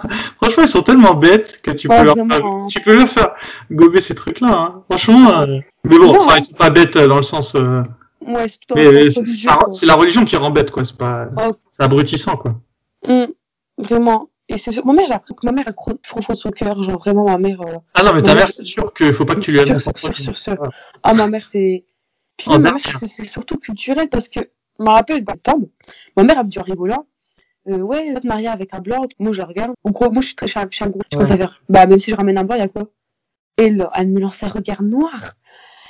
franchement, ils sont tellement bêtes que tu peux leur vraiment, faire, hein. tu peux leur faire gober ces trucs-là, hein. Franchement, euh, mais bon, enfin, ils sont pas bêtes euh, dans le sens, euh, Ouais, c'est tout mais c'est la religion qui rend bête, quoi, c'est pas, Oh. c'est abrutissant, quoi. Hum, Vraiment. Et c'est sûr, ma mère, j'ai appris que ma mère, elle croit profond de son cœur. Genre, vraiment, ma mère. euh, Ah non, mais ta mère, c'est sûr qu'il faut pas que tu lui annonces. sûr, sûr, sûr. Ouais. Ah, ma mère, c'est. Puis Oh, ma mère, c'est surtout culturel parce que, je me rappelle, dans le temple, ma mère, elle me dit en rigolant, euh, ouais, va te marier avec un blanc. Moi, je la regarde. En gros, moi, je suis très, je suis un- un gros. Je Ouais. faire, bah, même si je ramène un blanc, il y a quoi? Et là, elle me lance un regard noir.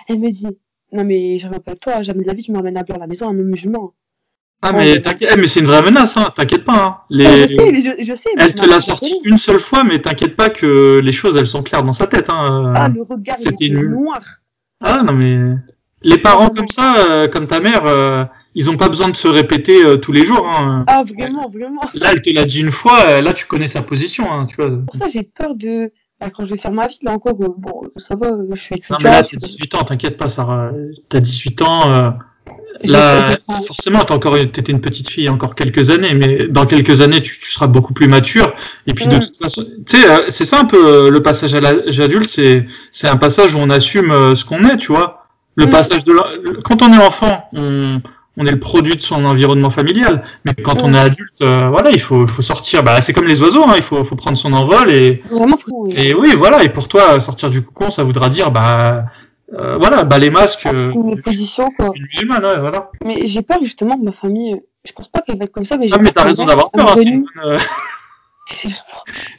Elle me dit, non mais je avec toi, jamais de la vie tu m'emmènes à blanc à la maison, un homme musulman. Ah, mais, t'inquiète- eh, mais c'est une vraie menace, hein. T'inquiète pas, hein. Les... Ah, je sais, mais je, je sais. mais Elle je te l'a sorti une seule fois, mais t'inquiète pas que les choses, elles sont claires dans sa tête, hein. Ah, le regard, C'était était une- noir. Ah non mais les parents comme ça, euh, comme ta mère, euh, ils ont pas besoin de se répéter euh, tous les jours. Hein. Ah, vraiment, vraiment. Là, elle te l'a dit une fois, euh, là tu connais sa position, hein, tu vois. Pour ça, j'ai peur de. Bah, quand je vais faire ma vie, là encore, bon, ça va, je suis Non étudiante. mais là t'as je- 18 ans, t'inquiète pas, Sarah. T'as 18 ans. Là, forcément, t'es encore, t'étais une petite fille encore quelques années, mais dans quelques années, tu, tu seras beaucoup plus mature. Et puis de toute façon, tu sais, euh, c'est ça un peu euh, le passage à l'âge adulte, c'est, c'est un passage où on assume euh, ce qu'on est, tu vois. Le passage de, quand on est enfant, on, on est le produit de son environnement familial. Mais quand on est adulte, euh, voilà, il faut, faut sortir. Bah, c'est comme les oiseaux, hein, il faut, faut prendre son envol et, Vraiment, faut- et oui, voilà. Et pour toi, sortir du cocon, ça voudra dire, bah, euh, voilà, bah les masques. euh, une position, quoi. une musulmane, ouais, voilà. Mais j'ai peur, justement, de ma famille. euh, Je pense pas qu'elle va être comme ça, mais j'ai Ah, mais t'as raison d'avoir peur. Hein, c'est revenu- une bonne, euh,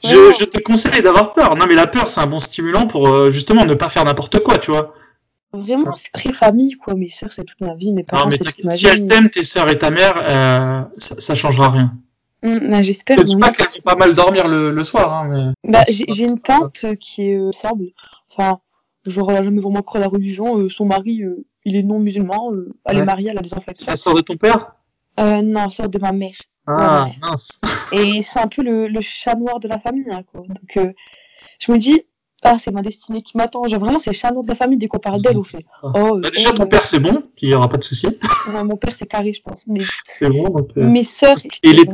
Je, te conseille d'avoir peur. Non, mais la peur, c'est un bon stimulant pour justement ne pas faire n'importe quoi, tu vois. Vraiment, c'est très famille, quoi. Mes sœurs, c'est toute ma vie. Mes parents, c'est toute ma si elles vie. t'aiment, tes sœurs et ta mère, euh, ça, ça changera rien. Hum, bah, J'espère. Je vraiment. pas qu'elles vont pas mal dormir le, le soir, hein, mais. Bah, j'ai une tante qui est euh. Enfin, genre, elle a jamais vraiment cru à la religion. Euh, son mari, euh, il est non musulman. euh, elle Ouais. est mariée, elle a des enfants la sœur de ton père? Euh, non, sœur de ma mère. Ah, Ouais. mince. Et c'est un peu le, le chat noir de la famille, hein, quoi. Donc, euh, je me dis, ah, c'est ma destinée qui m'attend. Genre, vraiment, c'est le chat noir de la famille. Dès qu'on parle d'elle, on fait, oh, Bah, déjà, oh, ton père, c'est bon, il y aura pas de souci. ouais, mon père, c'est carré, je pense. Mais C'est bon, donc. euh, mes sœurs, Et les-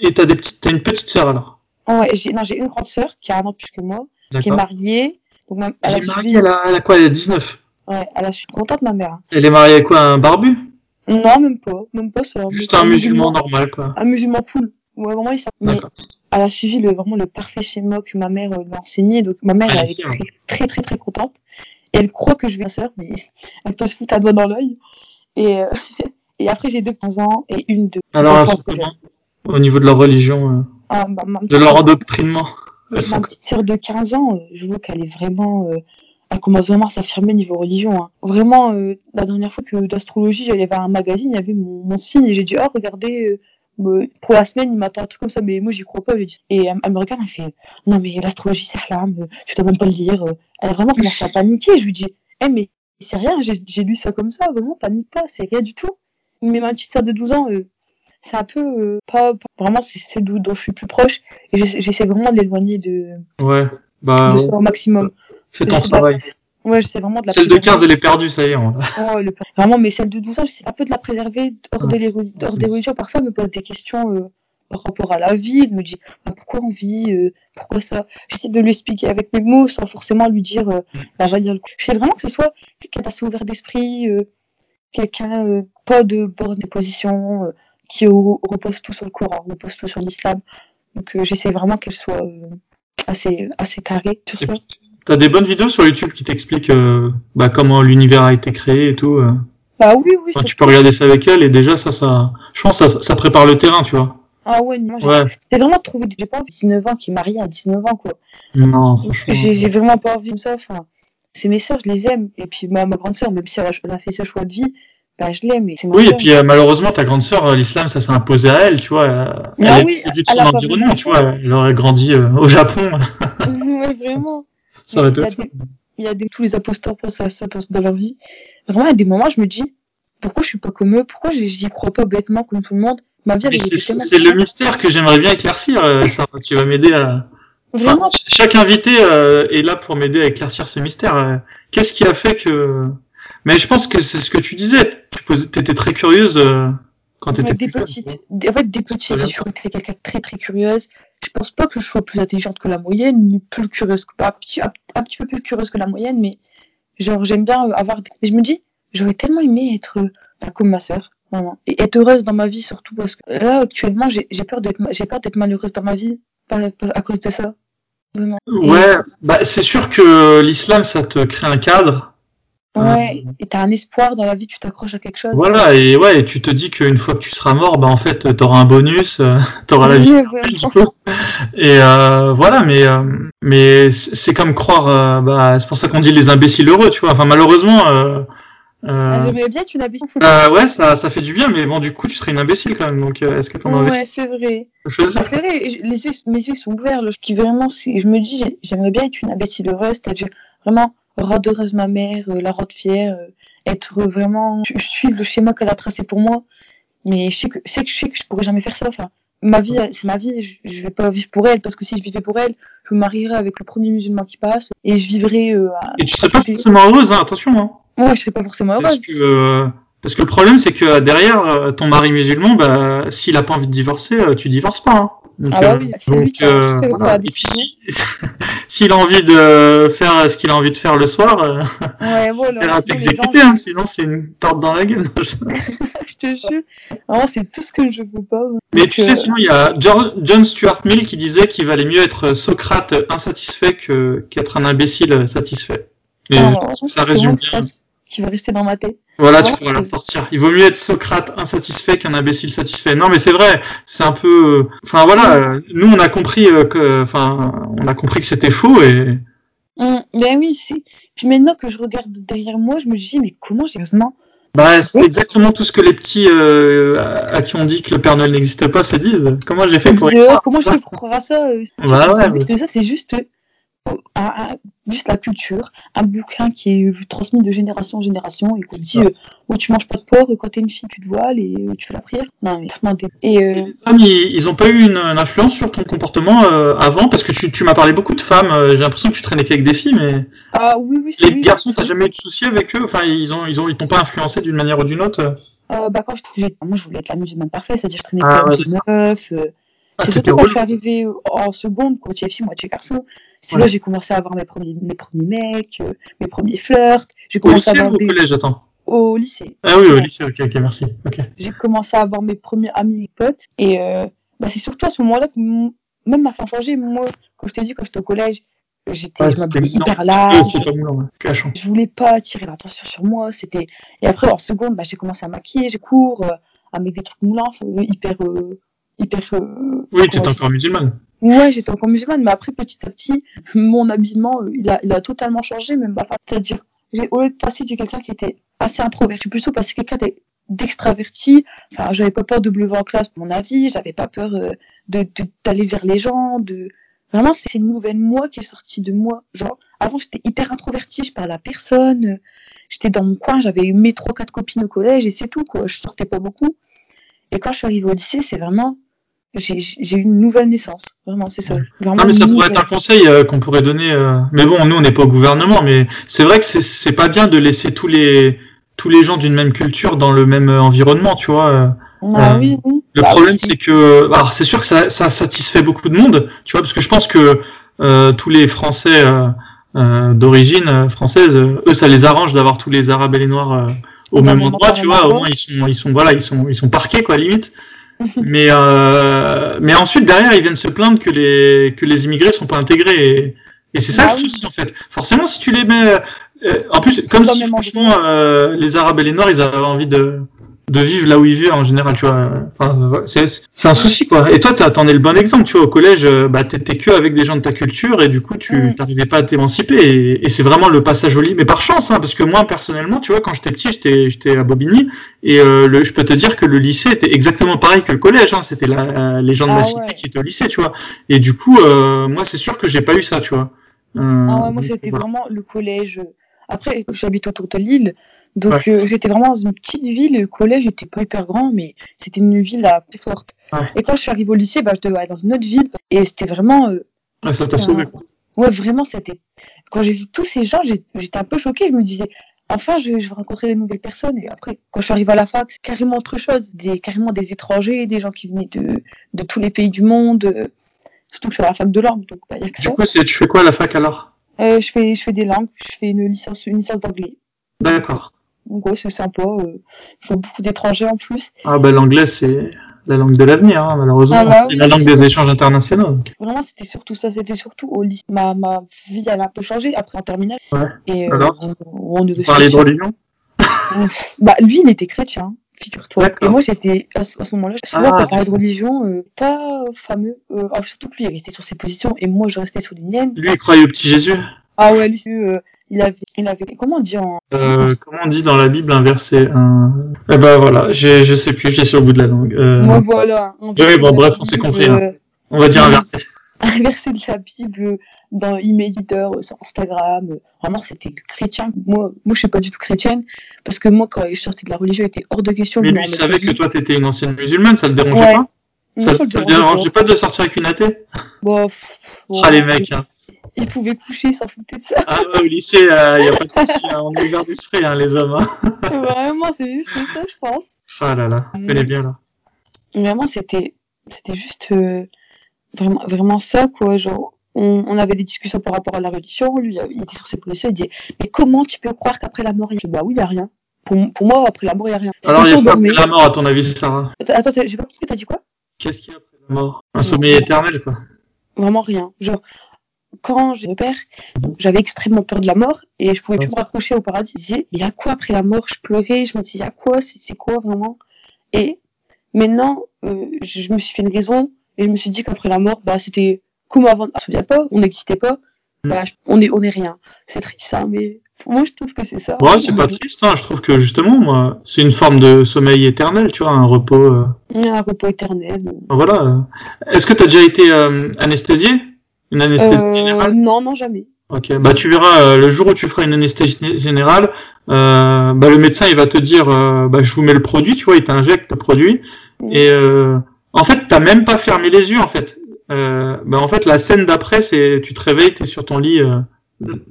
Et t'as des petites, t'as une petite sœur alors? Oh, ouais, j'ai, non, j'ai une grande sœur qui a un an plus que moi, qui est mariée. Donc, ma- elle, est mariée, elle a, elle a quoi Elle a 19 ouais, elle a suivi contente, ma mère. Elle est mariée avec quoi Un barbu? Non, même pas, même pas, Juste un musulman normal, quoi. Un musulman poule. Ouais, vraiment, il s'appelle. Elle a suivi le, vraiment le parfait schéma que ma mère euh, lui a enseigné. Donc, ma mère, Ah, elle est très, très, très, très contente. Et elle croit que je vais à sœur, mais elle peut se foutre un doigt dans l'œil. Et, euh, et après, j'ai deux 15 ans et une de. Alors, elles sont comment Au niveau de leur religion, euh, Ah, bah, ma, de petite leur endoctrinement ma petite sœur de 15 ans, euh, je vois qu'elle est vraiment. euh, elle commence vraiment à s'affirmer niveau religion. hein. Vraiment, euh, la dernière fois que d'astrologie, j'allais vers un magazine, il y avait mon, mon signe et j'ai dit, oh, regardez, pour la semaine, il m'attend un truc comme ça, mais moi, j'y crois pas. Et elle, me regarde, elle fait, non, mais l'astrologie, c'est euh, tu dois même pas le lire. Elle a vraiment commencé à paniquer. Je lui dis, eh, mais c'est rien, j'ai j'ai lu ça comme ça, vraiment, panique pas, c'est rien du tout. Mais ma petite sœur de 12 ans, euh, c'est un peu, euh, pas, pas- vraiment, c'est celle dont je suis plus proche. Et j'essa- j'essaie vraiment de l'éloigner de, Ouais, bah, de ça au maximum. fais ton pas. travail. Ouais, j'essaie vraiment de la Celle de 15, elle est perdue, ça y est. on- Ouais, le- Vraiment, mais celle de 12 ans, j'essaie un peu de la préserver hors, Ouais. de hors des religions. Parfois, elle me pose des questions euh, par rapport à la vie. Elle me dit bah, pourquoi on vit, euh, pourquoi ça? J'essaie de lui expliquer avec mes mots sans forcément lui dire euh, Mm. bah, le coup. J'essaie vraiment que ce soit quelqu'un d'assez ouvert d'esprit, euh, quelqu'un euh, pas de borne de position, euh, qui repose tout sur le Coran, repose tout sur l'islam. Donc, euh, j'essaie vraiment qu'elle soit euh, assez, assez carrée sur Et ça. T'as des bonnes vidéos sur YouTube qui t'expliquent euh, bah, comment l'univers a été créé et tout. Bah oui, oui. Enfin, tu peux regarder ça avec elle et déjà ça, ça, je pense que ça, ça prépare le terrain, tu vois. Ah ouais, moi, j'ai Ouais. c'est vraiment de trouver. J'ai pas envie de 19 ans qui est marié à 19 ans, quoi. Non, franchement. J'ai j'ai vraiment pas envie de ça. Enfin, c'est mes sœurs, je les aime. Et puis ma, ma grande sœur, même si elle a, elle a fait ce choix de vie, bah je l'aime. Oui, et puis euh, malheureusement, ta grande sœur, euh, l'islam, ça s'est imposé à elle, tu vois. Elle Ah est oui, produit de son a environnement, tu vois. Elle aurait grandi euh, au Japon, ouais, vraiment. ça aurait été il y a des, il y a des, tous les apostats pensent à ça dans, dans leur vie. Vraiment, il y a des moments, je me dis, pourquoi je suis pas comme eux? Pourquoi j'y crois pas bêtement comme tout le monde? Ma vie, c'est le mystère que j'aimerais bien éclaircir, euh, ça. Tu vas m'aider à. Vraiment, Enfin, chaque invité euh, est là pour m'aider à éclaircir ce mystère. Qu'est-ce qui a fait que Mais je pense que c'est ce que tu disais. Tu posais, étais très curieuse euh, quand tu étais des plus petites. En fait, des petites, j'ai toujours été quelqu'un de très très curieuse. Je pense pas que je sois plus intelligente que la moyenne, ni plus curieuse que, un petit, un, un petit peu plus curieuse que la moyenne, mais genre, j'aime bien euh, avoir, des- je me dis, j'aurais tellement aimé être euh, bah, comme ma sœur, vraiment. Et être heureuse dans ma vie, surtout, parce que là, actuellement, j'ai peur d'être, j'ai peur d'être malheureuse dans ma vie, à cause de ça. Vraiment. Ouais, bah c'est sûr que l'islam, ça te crée un cadre. Ouais, et t'as un espoir dans la vie, tu t'accroches à quelque chose. Voilà, et ouais, et tu te dis qu'une fois que tu seras mort, bah en fait, t'auras un bonus, euh, t'auras la vie. Et euh, voilà, mais euh, mais c'est comme croire. euh, bah, c'est pour ça qu'on dit les imbéciles heureux, tu vois. Enfin, malheureusement. Euh, Ah, euh, J'aimerais bien être une imbécile. bah, ouais, ça, ça fait du bien, mais bon, du coup, tu serais une imbécile quand même. Donc, est-ce que t'en as Ouais, c'est vrai. Ah, c'est vrai, les yeux, mes yeux sont ouverts. là. Qui vraiment, je me dis, j'ai- j'aimerais bien être une imbécile heureuse, c'est-à-dire vraiment rendre heureuse ma mère, euh, la rendre fière, euh, être vraiment, su- suivre le schéma qu'elle a tracé pour moi. Mais je sais que, que je sais que je pourrais jamais faire ça. Enfin, ma vie, c'est ma vie. Je, je vais pas vivre pour elle parce que si je vivais pour elle, je me marierais avec le premier musulman qui passe et je vivrais. Euh, à- Et tu serais pas forcément heureuse, hein, attention. Hein. Ouais, je serais pas forcément Parce heureuse. que, euh, parce que le problème, c'est que euh, derrière, euh, ton mari musulman, bah, s'il a pas envie de divorcer, euh, tu divorces pas. Hein. Donc, Ah bah oui, voilà. Et puis, si- s'il a envie de faire ce qu'il a envie de faire le soir, euh, Ouais, voilà. il t'exécuter, hein, sinon c'est une tarte dans la gueule. je te jure. Vraiment, c'est tout ce que je veux pas. Mais Donc, tu sais, euh, sinon il y a John Stuart Mill qui disait qu'il valait mieux être Socrate insatisfait que qu'être un imbécile satisfait. Et ah, ça résume bien. Qui va rester dans ma tête. Voilà, tu pourras la ressortir. Il vaut mieux être Socrate insatisfait qu'un imbécile satisfait. Non, mais c'est vrai. C'est un peu. Enfin voilà, euh, nous on a compris euh, que, enfin, on a compris que c'était faux et. Hum, ben oui, c'est. Puis maintenant que je regarde derrière moi, je me dis, mais comment j'ai heureusement. Bah, c'est exactement tout ce que les petits euh, à qui on dit que le Père Noël n'existe pas se disent. Comment j'ai fait pour comment je fais pour croire à ça euh, Bah ouais, ça, c'est juste. Juste la culture, un bouquin qui est euh, transmis de génération en génération et qu'on dit euh, oh, tu manges pas de porc, quand t'es une fille tu te voiles et euh, tu fais la prière. Non mais Et euh, Les hommes, ils, ils ont pas eu une, une influence sur ton comportement avant? Parce que tu, tu m'as parlé beaucoup de femmes. J'ai l'impression que tu traînais qu'avec des filles, mais ah oui oui c'est les lui. garçons, t'as jamais eu de soucis avec eux? Enfin, ils ont, ils ont, ils t'ont pas influencé d'une manière ou d'une autre? Euh, bah quand je trouvais moi je voulais être la musulmane parfaite, c'est-à-dire je traînais Ah, ouais, avec des meufs. C'est surtout quand je suis arrivée en seconde, moitié fille, moitié garçon. C'est là que j'ai commencé à avoir mes premiers, mes premiers mecs, euh, mes premiers flirts. J'ai Au commencé à lycée ou avoir au collège, attends. au lycée. Ah oui, au lycée, ok, ok, merci. J'ai commencé à avoir mes premiers amis et potes. Et euh, bah, c'est surtout à ce moment-là que même ma fin changé. Moi, quand je t'ai dit, quand j'étais au collège, j'étais, Ouais, hyper large. ouais. Cachant. Je voulais pas attirer l'attention sur moi. C'était et après en seconde, bah, j'ai commencé à maquiller, j'ai cours, euh, à mettre des trucs moulants, hyper, euh, hyper. euh, Oui, comment tu étais dire encore musulmane. Ouais, j'étais encore musulmane, mais après petit à petit, mon habillement, euh, il a, il a totalement changé, même façon. C'est-à-dire, au lieu de passer de quelqu'un qui était assez introverti, plutôt passer quelqu'un d'e- d'extraverti. Enfin, j'avais pas peur de me lever en classe pour mon avis, j'avais pas peur euh, de d'aller vers les gens, de vraiment c'est une nouvelle moi qui est sortie de moi. Genre, avant j'étais hyper introvertie, je parlais à personne, j'étais dans mon coin, j'avais mes trois quatre copines au collège et c'est tout quoi. Je sortais pas beaucoup. Et quand je suis arrivée au lycée, c'est vraiment j'ai j'ai eu une nouvelle naissance. Vraiment, c'est ça. Vraiment Non, mais ça pourrait nouvelle. être un conseil euh, qu'on pourrait donner. euh, Mais bon, nous, on n'est pas au gouvernement, mais c'est vrai que c'est- c'est pas bien de laisser tous les tous les gens d'une même culture dans le même euh, environnement, tu vois. euh. Ah Euh, oui, oui. Le Bah, problème, c'est que, alors c'est sûr que ça, ça satisfait beaucoup de monde, tu vois, parce que je pense que euh, tous les Français euh, euh, d'origine française, euh, eux, ça les arrange d'avoir tous les Arabes et les Noirs euh, au même endroit, endroit, tu vois. Au moins, ils sont, ils sont, voilà, ils sont, ils sont parqués, quoi, limite. mais, euh, mais ensuite, derrière, ils viennent se plaindre que les, que les immigrés sont pas intégrés. Et, et c'est ça Bah le oui. souci, en fait. Forcément, si tu les mets, euh, en plus, comme si franchement, euh, les Arabes et les Noirs, ils avaient envie de de vivre là où ils vivent en général, tu vois. Enfin, c'est un souci quoi. Et toi, t'as- t'en es le bon exemple, tu vois. Au collège, euh, bah t'étais que avec des gens de ta culture et du coup, tu t'arrivais pas à t'émanciper. Et, et c'est vraiment le passage au lit, mais par chance, hein, parce que moi personnellement, tu vois, quand j'étais petit, j'étais j'étais à Bobigny et euh, le, je peux te dire que le lycée était exactement pareil que le collège. Hein, C'était la, les gens de Ah ma cité ouais. qui étaient au lycée, tu vois. Et du coup, euh, moi, c'est sûr que j'ai pas eu ça, tu vois. Euh, Ah ouais, moi c'était voilà. vraiment le collège. Après, j'habite autour de Lille, donc euh, j'étais vraiment dans une petite ville. Le collège était pas hyper grand, mais c'était une ville la plus forte. Ouais. Et quand je suis arrivée au lycée, bah, je devais aller dans une autre ville, et c'était vraiment, euh, Ouais, ça t'a sauvé. Quoi. ouais, vraiment, c'était. Quand j'ai vu tous ces gens, j'étais un peu choquée. Je me disais, enfin, je, je vais rencontrer de nouvelles personnes. Et après, quand je suis arrivée à la fac, c'est carrément autre chose. Des, carrément des étrangers, des gens qui venaient de, de tous les pays du monde. euh, Surtout que je suis à la fac de langue, donc bah, y a que Du ça. coup, c'est- tu fais quoi à la fac alors? Euh, je fais, je fais des langues, je fais une licence, une licence d'anglais. D'accord. Donc ouais, c'est sympa. Euh, je vois beaucoup d'étrangers en plus. Ah bah l'anglais c'est la langue de l'avenir, hein, malheureusement. Ah bah c'est oui. la langue des échanges internationaux. Vraiment, c'était surtout ça. C'était surtout au lycée. Ma, ma vie, elle a un peu changé après en terminale. Ouais. Et euh, Alors on, on Vous parlez de religion Bah, lui, il était chrétien. figure-toi. Et moi, j'étais, à ce, moment-là, souvent, Ah. quand parlait de religion, euh, pas fameux, euh, ah, surtout que lui, il restait sur ses positions, et moi, je restais sur les miennes. Lui, il croyait au petit Jésus. Ah ouais, lui, euh, il avait, il avait, comment on dit en, Euh, comment on dit dans la Bible un verset un... Eh ben voilà, j'ai- je sais plus, j'étais sur le bout de la langue. Euh, moi, voilà. oui, bon, bref, on s'est compris, hein. euh, on va dire un verset. un verset de la Bible dans e-Meditor euh, sur Instagram. Vraiment, c'était chrétien. Moi, moi, je suis pas du tout chrétienne parce que moi, quand je sortais de la religion, il était hors de question. Mais lui, il savait que toi, t'étais une ancienne musulmane, ça le dérangeait Ouais. pas? Moi, Ça, ça ça le dérangeait pas de sortir avec une athée? Bon, pff, bon, Ah, les mecs, hein. Ils pouvaient coucher, ils s'en foutaient de ça. Ah, ouais, au lycée, il y a pas de souci, hein, on est ouvert d'esprit, hein, les hommes. Hein. Vraiment, c'est juste ça, je pense. Ah là là, je connais bien, là. Vraiment, c'était, c'était juste euh, vraiment, vraiment ça, quoi. Genre, on, on avait des discussions par rapport à la religion. Lui, il était sur ses positions. Il disait, mais comment tu peux croire qu'après la mort, il y a... Bah oui, il y a rien. Pour, pour moi, après la mort, il y a rien. Alors, il y a on après la mort, à ton avis, Sarah? Attends, j'ai pas compris, t'as dit quoi? Qu'est-ce qu'il y a après la mort? Un sommeil éternel, quoi. Vraiment rien. Genre, quand j'ai mon père, j'avais extrêmement peur de la mort et je pouvais plus me raccrocher au paradis. Je disais, il y a quoi après la mort? Je pleurais, je me disais, il y a quoi? C'est quoi vraiment? Et maintenant, euh, je, je me suis fait une raison et je me suis dit qu'après la mort, bah, c'était comme avant. On se pas, on n'existait pas. Bah, je- on est, on est rien. C'est triste, ça, mais pour moi, je trouve que c'est ça. Ouais, c'est pas triste, hein. je trouve que justement, moi, c'est une forme de sommeil éternel, tu vois, un repos. euh, Un repos éternel. Voilà. Est-ce que t'as déjà été euh, anesthésié? Une anesthésie Euh, générale? non, non, jamais. Ok, bah tu verras euh, le jour où tu feras une anesthésie générale, euh, bah le médecin il va te dire, euh, bah je vous mets le produit, tu vois, il t'injecte le produit, et euh, en fait t'as même pas fermé les yeux en fait. Euh, bah en fait la scène d'après c'est, tu te réveilles, t'es sur ton lit, euh,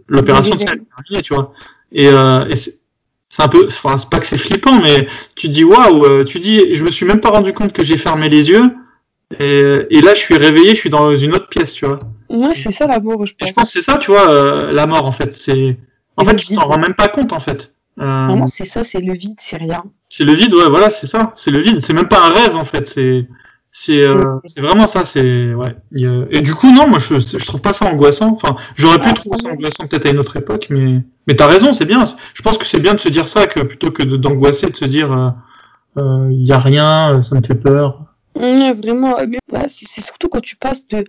l'opération de Oui, oui, terminée, tu vois, et, euh, et c'est un peu, enfin c'est pas que c'est flippant, mais tu dis waouh, tu dis, je me suis même pas rendu compte que j'ai fermé les yeux, et, et là je suis réveillé, je suis dans une autre pièce, tu vois. Ouais, c'est ça l'amour, je Et pense. je pense que c'est ça, tu vois, euh, la mort en fait. C'est en fait, tu t'en rends même pas compte en fait. Euh, Vraiment, c'est ça, c'est le vide, c'est rien. c'est le vide, ouais, voilà, c'est ça. C'est le vide. C'est même pas un rêve en fait. C'est c'est euh, c'est vraiment ça. C'est ouais. Et du coup, non, moi je je trouve pas ça angoissant. Enfin, j'aurais pu Ah, trouver ça angoissant peut-être à une autre époque, mais mais t'as raison, c'est bien. Je pense que c'est bien de se dire ça que plutôt que d'angoisser, de se dire euh, euh, il y a rien, euh, ça me fait peur. Ouais, vraiment. mais ouais, c'est surtout quand tu passes de,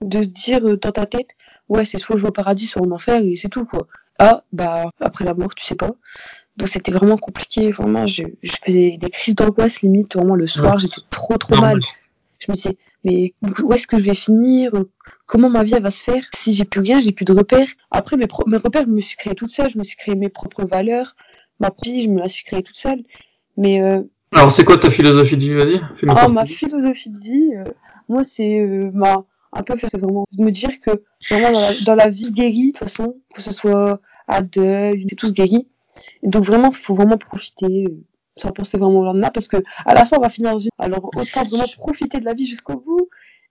de dire euh, dans ta tête, ouais, c'est soit je vais au paradis, soit en enfer, et c'est tout, quoi. Ah, bah, après la mort, tu sais pas. Donc c'était vraiment compliqué, vraiment. Je, je faisais des crises d'angoisse, limite, vraiment, le soir, j'étais trop, trop mal. Je me disais, mais où est-ce que je vais finir? Comment ma vie elle va se faire? Si j'ai plus rien, j'ai plus de repères. Après, mes, pro- mes repères, je me suis créé toute seule, je me suis créé mes propres valeurs. Ma vie, je me la suis créée toute seule. Mais euh, Alors c'est quoi ta philosophie de vie? Vas-y, ah, ma philosophie de vie, euh, moi, c'est euh, ma, un peu faire, c'est vraiment me dire que vraiment dans la, vie guérie, de toute façon, que ce soit à deuil, c'est tous guéris. Et donc vraiment, il faut vraiment profiter, euh, sans penser vraiment au lendemain, parce que à la fin, on va finir dans une. Alors autant vraiment profiter de la vie jusqu'au bout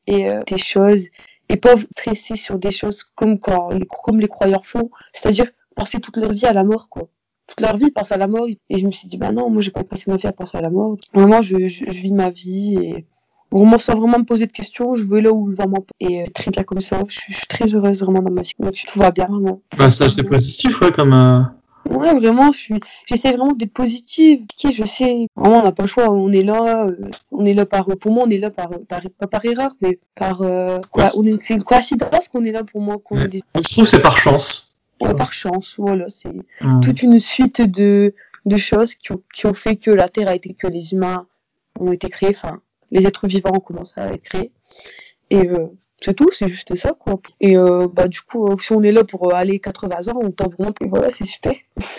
et euh, des choses et pas stresser sur des choses comme quand les, comme les croyants font, c'est-à-dire penser toute leur vie à la mort, quoi. Toute leur vie, ils pensent à la mort. Et je me suis dit, bah non, moi, j'ai pas passé ma vie à penser à la mort. Vraiment, je, je, je vis ma vie et vraiment sans vraiment me poser de questions, je vais là où vraiment et euh, très bien comme ça. Je, suis- je suis très heureuse vraiment dans ma vie. Donc tout va bien vraiment. Bah ça c'est positif, ouais, comme. euh, Ouais, vraiment, je suis, j'essaie vraiment d'être positive. Je sais, vraiment, on n'a pas le choix. On est là, euh, on est là par, pour moi, on est là par, par pas par erreur, mais par, euh, quoi, Ouais. on est, c'est une coïncidence qu'on est là pour moi, qu'on Ouais. est des, Je trouve que c'est par chance. ouais, par chance. Voilà, c'est toute une suite de, de choses qui ont, qui ont fait que la Terre a été, que les humains ont été créés, enfin, les êtres vivants ont commencé à être créés. Et, euh, c'est tout, c'est juste ça, quoi. Et, euh, bah, du coup, euh, si on est là pour aller 80 ans, on tente vraiment, et voilà, c'est super.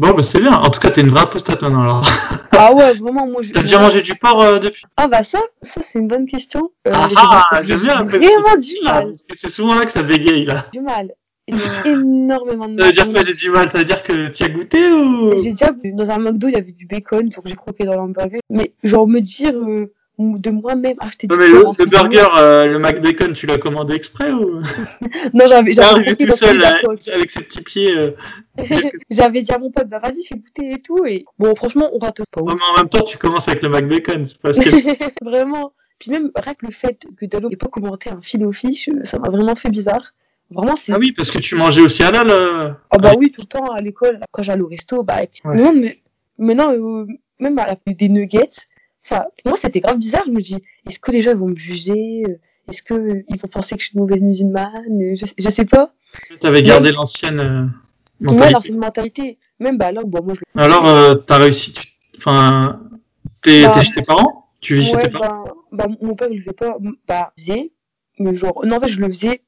Bon, bah c'est bien. En tout cas, t'es une vraie apostate maintenant alors. Ah ouais, vraiment, moi, je. T'as déjà mangé du porc euh, depuis? Ah bah ça, ça c'est une bonne question. Euh, Ah, j'ai- ah, j'ai j'aime bien la Vraiment du mal, Parce que c'est souvent là que ça bégaye là. du mal. J'ai énormément de Ça veut mal. dire quoi j'ai du mal? Ça veut dire que tu as goûté ou? J'ai déjà goûté- dans un McDo, il y avait du bacon, donc j'ai croqué dans l'hamburger. Mais genre me dire euh, de moi-même acheter du mais le, le burger, euh, le McBacon, tu l'as commandé exprès ou? Non, j'avais j'avais croqué tout seul euh, avec ses petits pieds. euh. J'avais dit à mon pote, bah vas-y, fais goûter et tout. Et bon, franchement, on rate pas. Ouais, mais en même temps, tu commences avec le McBacon. Parce que vraiment. Puis même, rien que le fait que Dalo n'ait pas commenté un fil au fiche, ça m'a vraiment fait bizarre. Vraiment, c'est ah oui, parce que tu mangeais aussi halal. euh. Ah bah Ouais. oui, tout le temps à l'école, quand j'allais au resto, bah, Ouais. non, mais maintenant, euh, même à la des nuggets. Enfin, pour moi, c'était grave bizarre. Je me dis, est-ce que les gens vont me juger? Est-ce que ils vont penser que je suis une mauvaise musulmane? Je, je sais pas. T'avais gardé l'ancienne euh, Ouais, mentalité. l'ancienne mentalité. Même bah là, bon, moi je le Alors, euh, t'as réussi, tu... enfin, t'es Bah, chez tes parents? Tu vis chez Ouais, tes parents? bah, bah, mon père, il le fait pas. Bah, faisait. Mais genre, non, en fait, je le faisais.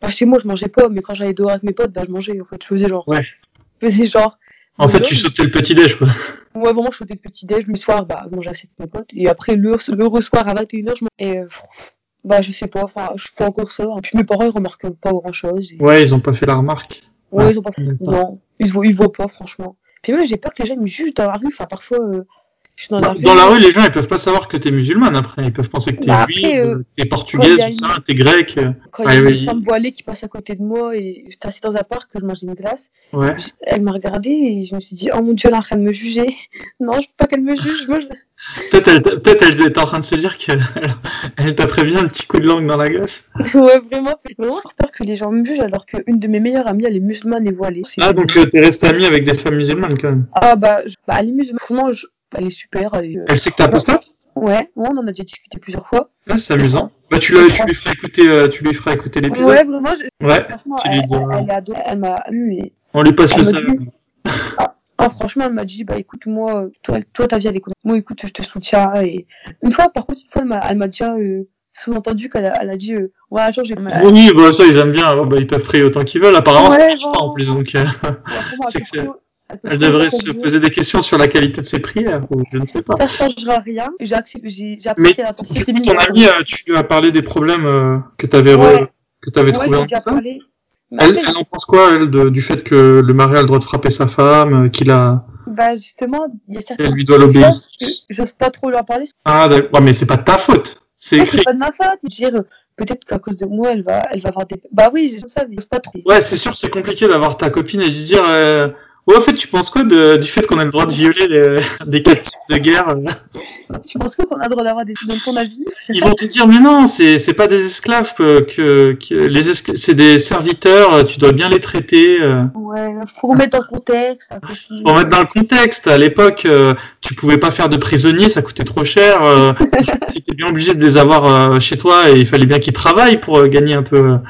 Bah, chez moi, je mangeais pas, mais quand j'allais dehors avec mes potes, bah, je mangeais. En fait, je faisais genre. Ouais. Je faisais genre. En fait, Ouais, tu sautais le petit-déj, quoi. Ouais, vraiment, je faisais petit déj. Le soir, bah, je mangeais avec mes potes. Et après, le, le soir à 21h, je. Et, euh, bah, je sais pas, enfin, je fais encore ça. Puis mes parents, ils remarquent pas grand chose. Et... Ouais, ils ont pas fait la remarque. Ouais, ils ont pas D'accord. Non, ils voient, ils voient pas, franchement. Puis même, j'ai peur que les gens me jugent dans la rue. Enfin, parfois, euh, je suis dans la Bah, rue. Dans la rue, les gens, ils peuvent pas savoir que t'es musulmane après. Ils peuvent penser que t'es Bah, après, juive, euh, portugaise, il y a ou ça, t'es grecque. euh, Quand il y a une oui. femme voilée qui passe à côté de moi et j'étais assise dans un parc, que je mangeais une glace, Ouais. elle m'a regardée et je me suis dit, oh mon dieu, elle est en train de me juger. Non, je veux pas qu'elle me juge. Moi, je- Peut-être elle, était en train de se dire qu'elle elle t'a prévu un petit coup de langue dans la gueule. ouais, vraiment. Vraiment, j'ai peur que les gens me jugent alors qu'une de mes meilleures amies, elle est musulmane et voilée. Ah, donc euh, t'es resté ami avec des femmes musulmanes quand même. Ah, bah, je- bah, elle est musulmane. Je- elle est super. Elle est, euh, Elle sait que t'es apostate Ouais, ouais, on en a déjà discuté plusieurs fois. Ah, c'est amusant. Bah, tu, tu lui feras écouter, euh, tu lui feras écouter l'épisode. Ouais, vraiment, je- Ouais. tu elle, m'a lu et On lui passe le salam. dit- Ah, franchement, elle m'a dit, bah écoute, moi, toi, toi ta vie, elle est. Moi, écoute, je te soutiens. Et une fois, par contre, une fois, elle m'a, déjà euh, sous-entendu qu'elle a, elle a dit, euh, ouais, jour, j'ai. Oui, bah, ça, ils aiment bien. Oh, bah, ils peuvent prier autant qu'ils veulent. Apparemment, ça Ouais, marche pas en plus. Donc, euh, c'est que c'est- elle devrait se poser des questions sur la qualité de ses prières. Ou je ne sais pas. veut. Ça changera rien. J'ai apprécié la mignon. ton ami, euh, tu lui as parlé des problèmes euh, que Ouais. que t'avais Ouais, trouvé j'ai en parlé. Elle, elle en pense quoi, elle, de- du fait que le mari a le droit de frapper sa femme, euh, qu'il a, bah, justement, il y a certaines elle lui doit que j'ose pas trop leur parler. Ah, d'accord. Mais c'est pas de ta faute. C'est écrit. c'est pas de ma faute. Je veux dire, peut-être qu'à cause de moi, elle va, elle va avoir des. Bah oui, j'aime ça, mais j'ose pas trop. Ouais, c'est sûr, c'est compliqué d'avoir ta copine et lui dire. Euh... Ouais, en fait, tu penses quoi de, du fait qu'on a le droit de violer les, des captifs de guerre euh Tu penses quoi qu'on a le droit d'avoir des dans ton avis Ils vont te dire, mais non, c'est c'est pas des esclaves que, que, que les esclaves, c'est des serviteurs. euh, Tu dois bien les traiter. Euh. Ouais, faut remettre dans le contexte. un peu si- Pour mettre dans le contexte, à l'époque, tu pouvais pas faire de prisonniers, ça coûtait trop cher. Tu étais bien obligé de les avoir chez toi et il fallait bien qu'ils travaillent pour gagner un peu. moi.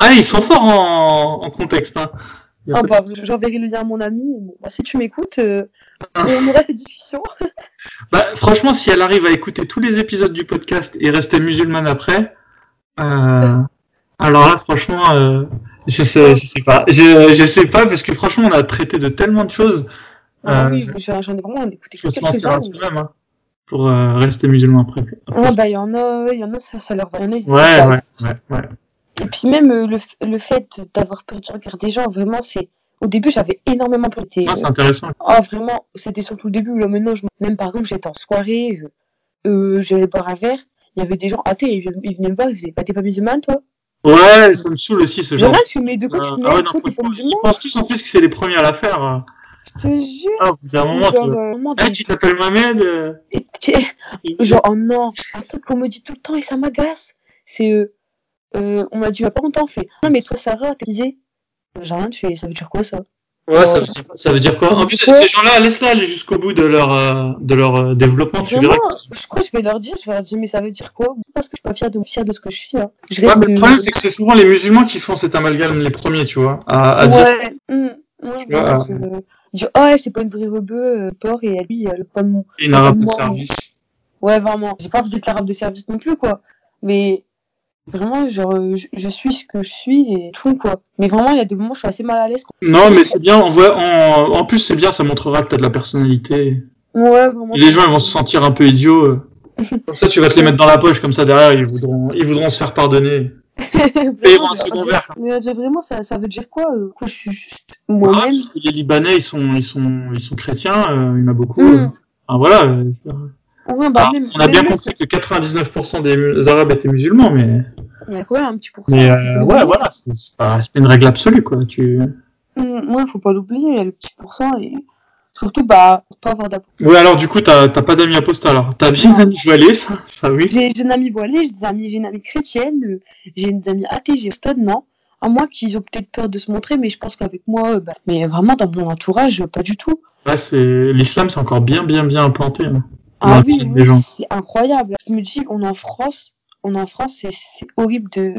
Ah, ils sont forts en, en contexte. Hein. Ah, bah, j'enverrai le lien à mon ami. Bah, si tu m'écoutes, euh, on aura cette discussion. Bah, franchement, si elle arrive à écouter tous les épisodes du podcast et rester musulmane après, euh, alors là, franchement, euh, je sais, je sais pas, je, je sais pas parce que franchement, on a traité de tellement de choses. Ah Euh, oui, j'en ai vraiment écouté quelques-uns. hein, pour rester musulman après. après Ah, bah, il y en a, y en a, ça, ça leur va. Y en a, ouais, ouais, ouais. Et puis même euh, le, le fait d'avoir peur du regard des gens, vraiment, c'est. Au début, j'avais énormément peur. Ah, c'est intéressant. Ah, vraiment, c'était surtout le début. Là, maintenant, je... même par exemple, j'étais en soirée, euh, euh, j'allais boire un verre, il y avait des gens ils, venaient- ils venaient me voir, ils disaient, bah, t'es pas musulmane, toi? Ouais, ça me saoule aussi ce Je genre. regarde, tu mets de quoi Euh, tu te ah mets, ouais, non, toi, t'es franchement, musulman pensent tous en plus que c'est les premiers à la faire. euh. Je te jure. Ah, au bout d'un moment, genre, tu... euh, Ah, tu t'appelles Mohamed euh, genre, oh non, un truc qu'on me dit tout le temps et ça m'agace, c'est, euh, euh, on m'a dit il y a pas longtemps, on fait, non, mais toi, Sarah, t'as dit, j'ai rien, tu fais, ça veut dire quoi, ça? Ouais, ça veut dire, ça veut dire quoi? En plus, dire quoi ces gens-là, laisse-les aller jusqu'au bout de leur, euh, de leur euh, développement, tu verras. Vraiment, je crois que je vais leur dire, je vais leur dire, mais ça veut dire quoi? Parce que je suis pas fière de, fière de ce que je suis, hein. Je Ouais, mais le problème, c'est que c'est souvent les musulmans qui font cet amalgame les premiers, tu vois, à, à dire. Ouais. hum, ouais, Tu vois, vraiment, euh, c'est, dire, oh, pas une vraie rebeu, euh, port, et lui, elle pas de mon. Une arabe de service. Ouais, vraiment. J'ai pas envie d'être l'arabe de service non plus, quoi. Mais vraiment, genre, euh, je, je suis ce que je suis et tout, quoi. Mais vraiment, il y a des moments où je suis assez mal à l'aise. Non, mais c'est bien, en, plus, c'est bien, ça montrera que t'as de la personnalité. Ouais, vraiment. Et les gens, ils vont se sentir un peu idiots. euh. Comme ça, tu vas te les mettre dans la poche, comme ça, derrière, ils voudront, ils voudront se faire pardonner. Vraiment, un second verre. Mais euh, vraiment, ça, ça veut dire quoi je suis juste Ah, moi-même? que les Libanais, ils sont, ils sont, ils sont chrétiens, euh, il y en a beaucoup. Euh. Enfin, voilà. euh, Ouais, bah, Ah, même, on a bien compris que 99% des Arabes étaient musulmans, mais, Il y a quoi, un petit pourcent mais euh, ouais, voilà, c'est pas, c'est pas une règle absolue, quoi. Tu... Hum, Ouais, faut pas l'oublier, il y a le petit pourcent et surtout, bah, pas avoir d'app. Ouais, alors du coup, t'as t'as pas d'amis apostat, alors. T'as bien un ami voilé, ça, ça oui. J'ai j'ai une amie voilée, j'ai des amis, j'ai une amie chrétienne, euh, j'ai des amis athées, j'ai stade, non. À moins qu'ils ont peut-être peur de se montrer, mais je pense qu'avec moi, euh, bah, mais vraiment dans mon entourage, pas du tout. Ouais, c'est l'islam, c'est encore bien, bien, bien implanté. hein. Ah oui, c'est incroyable. Je me dis, on est en France, on est en France, c'est horrible de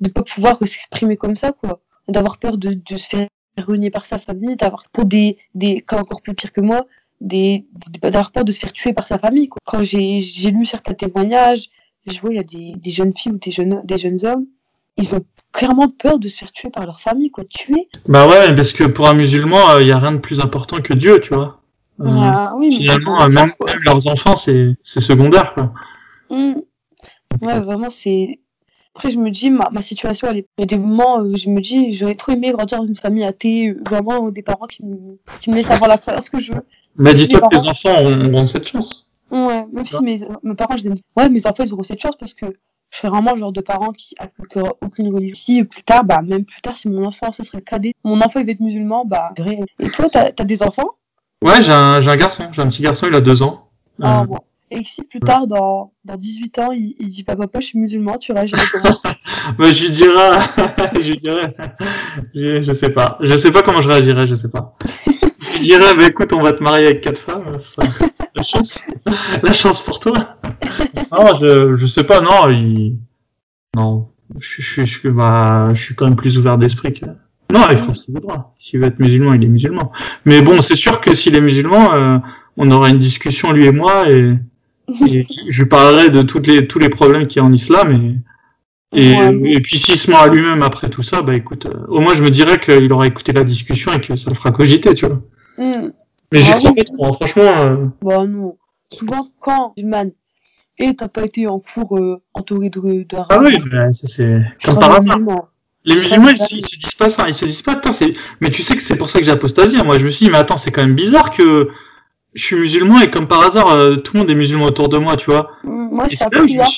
de pas pouvoir s'exprimer comme ça, quoi. D'avoir peur de, de se faire renier par sa famille, d'avoir pour des des cas encore plus pire que moi, des d'avoir peur de se faire tuer par sa famille. Quoi. Quand j'ai j'ai lu certains témoignages, je vois il y a des des jeunes filles ou des jeunes des jeunes hommes, ils ont clairement peur de se faire tuer par leur famille, quoi. Tuer? Bah ouais, parce que pour un musulman, il y a rien de plus important que Dieu, tu vois. Euh, Ah oui, mais finalement, euh, même, leurs enfants, c'est c'est secondaire, quoi. Mm. Ouais, vraiment, c'est. Après, je me dis, ma, ma situation, elle est. Il y a des moments où je me dis, j'aurais trop aimé grandir dans une famille athée, euh, vraiment, des parents qui me, qui me laissent avoir la ce que je veux. Mais dis-toi que tes enfants auront, auront cette chance. Ouais, même si mes, mes parents, je les. Ouais, mes enfants, ils auront cette chance parce que je serais vraiment le genre de parent qui appliquera aucune religion. Si plus tard, bah, même plus tard, si mon enfant, ce serait le cadet, mon enfant, il va être musulman, bah. Et toi, t'as as des enfants? Ouais, j'ai un, j'ai un garçon, j'ai un petit garçon, il a deux ans. Ah, Euh, bon. Et que si plus tard, dans, dans 18 ans, il, il dit, papa, papa, je suis musulman, tu réagirais comment? bah, je lui dirais, je lui dirais, je, je sais pas, je sais pas comment je réagirais, je sais pas. Je lui dirais, bah écoute, on va te marier avec quatre femmes, ça- la chance, la chance pour toi. Non, je, je sais pas, non, il, non, je, je, je, bah, je suis quand même plus ouvert d'esprit que. Non, il fera ce qu'il voudra. S'il veut être musulman, il est musulman. Mais bon, c'est sûr que s'il est musulman, euh, on aura une discussion lui et moi et, et je lui parlerai de toutes les tous les problèmes qu'il y a en islam et et, Ouais. et puis s'il se ment à lui-même après tout ça, bah écoute, euh, au moins je me dirais qu'il aura écouté la discussion et que ça le fera cogiter, tu vois. Hmm. Mais j'y Ah crois oui. pas franchement. euh, Bah non. Souvent, quand musulmane et t'as pas été en cours euh, entouré de d'arabe, Ah oui, bah, ça c'est comme par hasard. Les musulmans, ils, se- ils se disent pas ça, ils se disent pas, putain, c'est, mais tu sais que c'est pour ça que j'ai apostasie. Moi, je me suis dit, mais attends, c'est quand même bizarre que je suis musulman et comme par hasard, euh, tout le monde est musulman autour de moi, tu vois. Hmm, Moi, c'est un peu bizarre.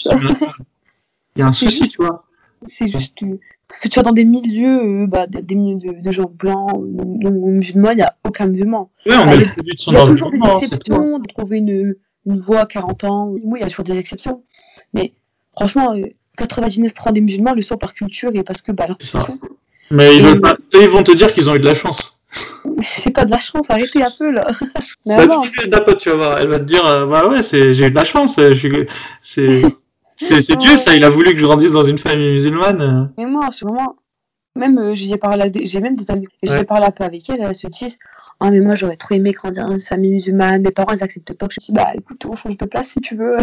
il y a un souci, juste- tu vois. C'est juste euh, que tu sois dans des milieux, euh, bah, des milieux de, de gens blancs, euh, non, musulmans, il y a aucun musulman. Ouais, on Bah, met le de son Il y a toujours des exceptions, de trouver une, une voie à 40 ans. Oui, il y a toujours des exceptions. Mais franchement, euh, 99% des musulmans le sont par culture et parce que bah, leur Mais ils Et- veulent pas, eux, ils vont te dire qu'ils ont eu de la chance. C'est pas de la chance, arrêtez un peu là. Mais Bah, non, tu dis à ta pote, tu vas voir, elle va te dire, euh, bah ouais, j'ai eu de la chance, euh, c'est, c'est, Dieu, ça, il a voulu que je grandisse dans une famille musulmane. Mais moi, c'est vraiment. Même, euh, j'y ai parlé j'ai même des amis, Ouais. j'ai parlé un peu avec elles, elles se disent Ah, mais moi, j'aurais trop aimé grandir dans une famille musulmane, mes parents, ils acceptent pas que je dis Bah, écoute, on change de place si tu veux.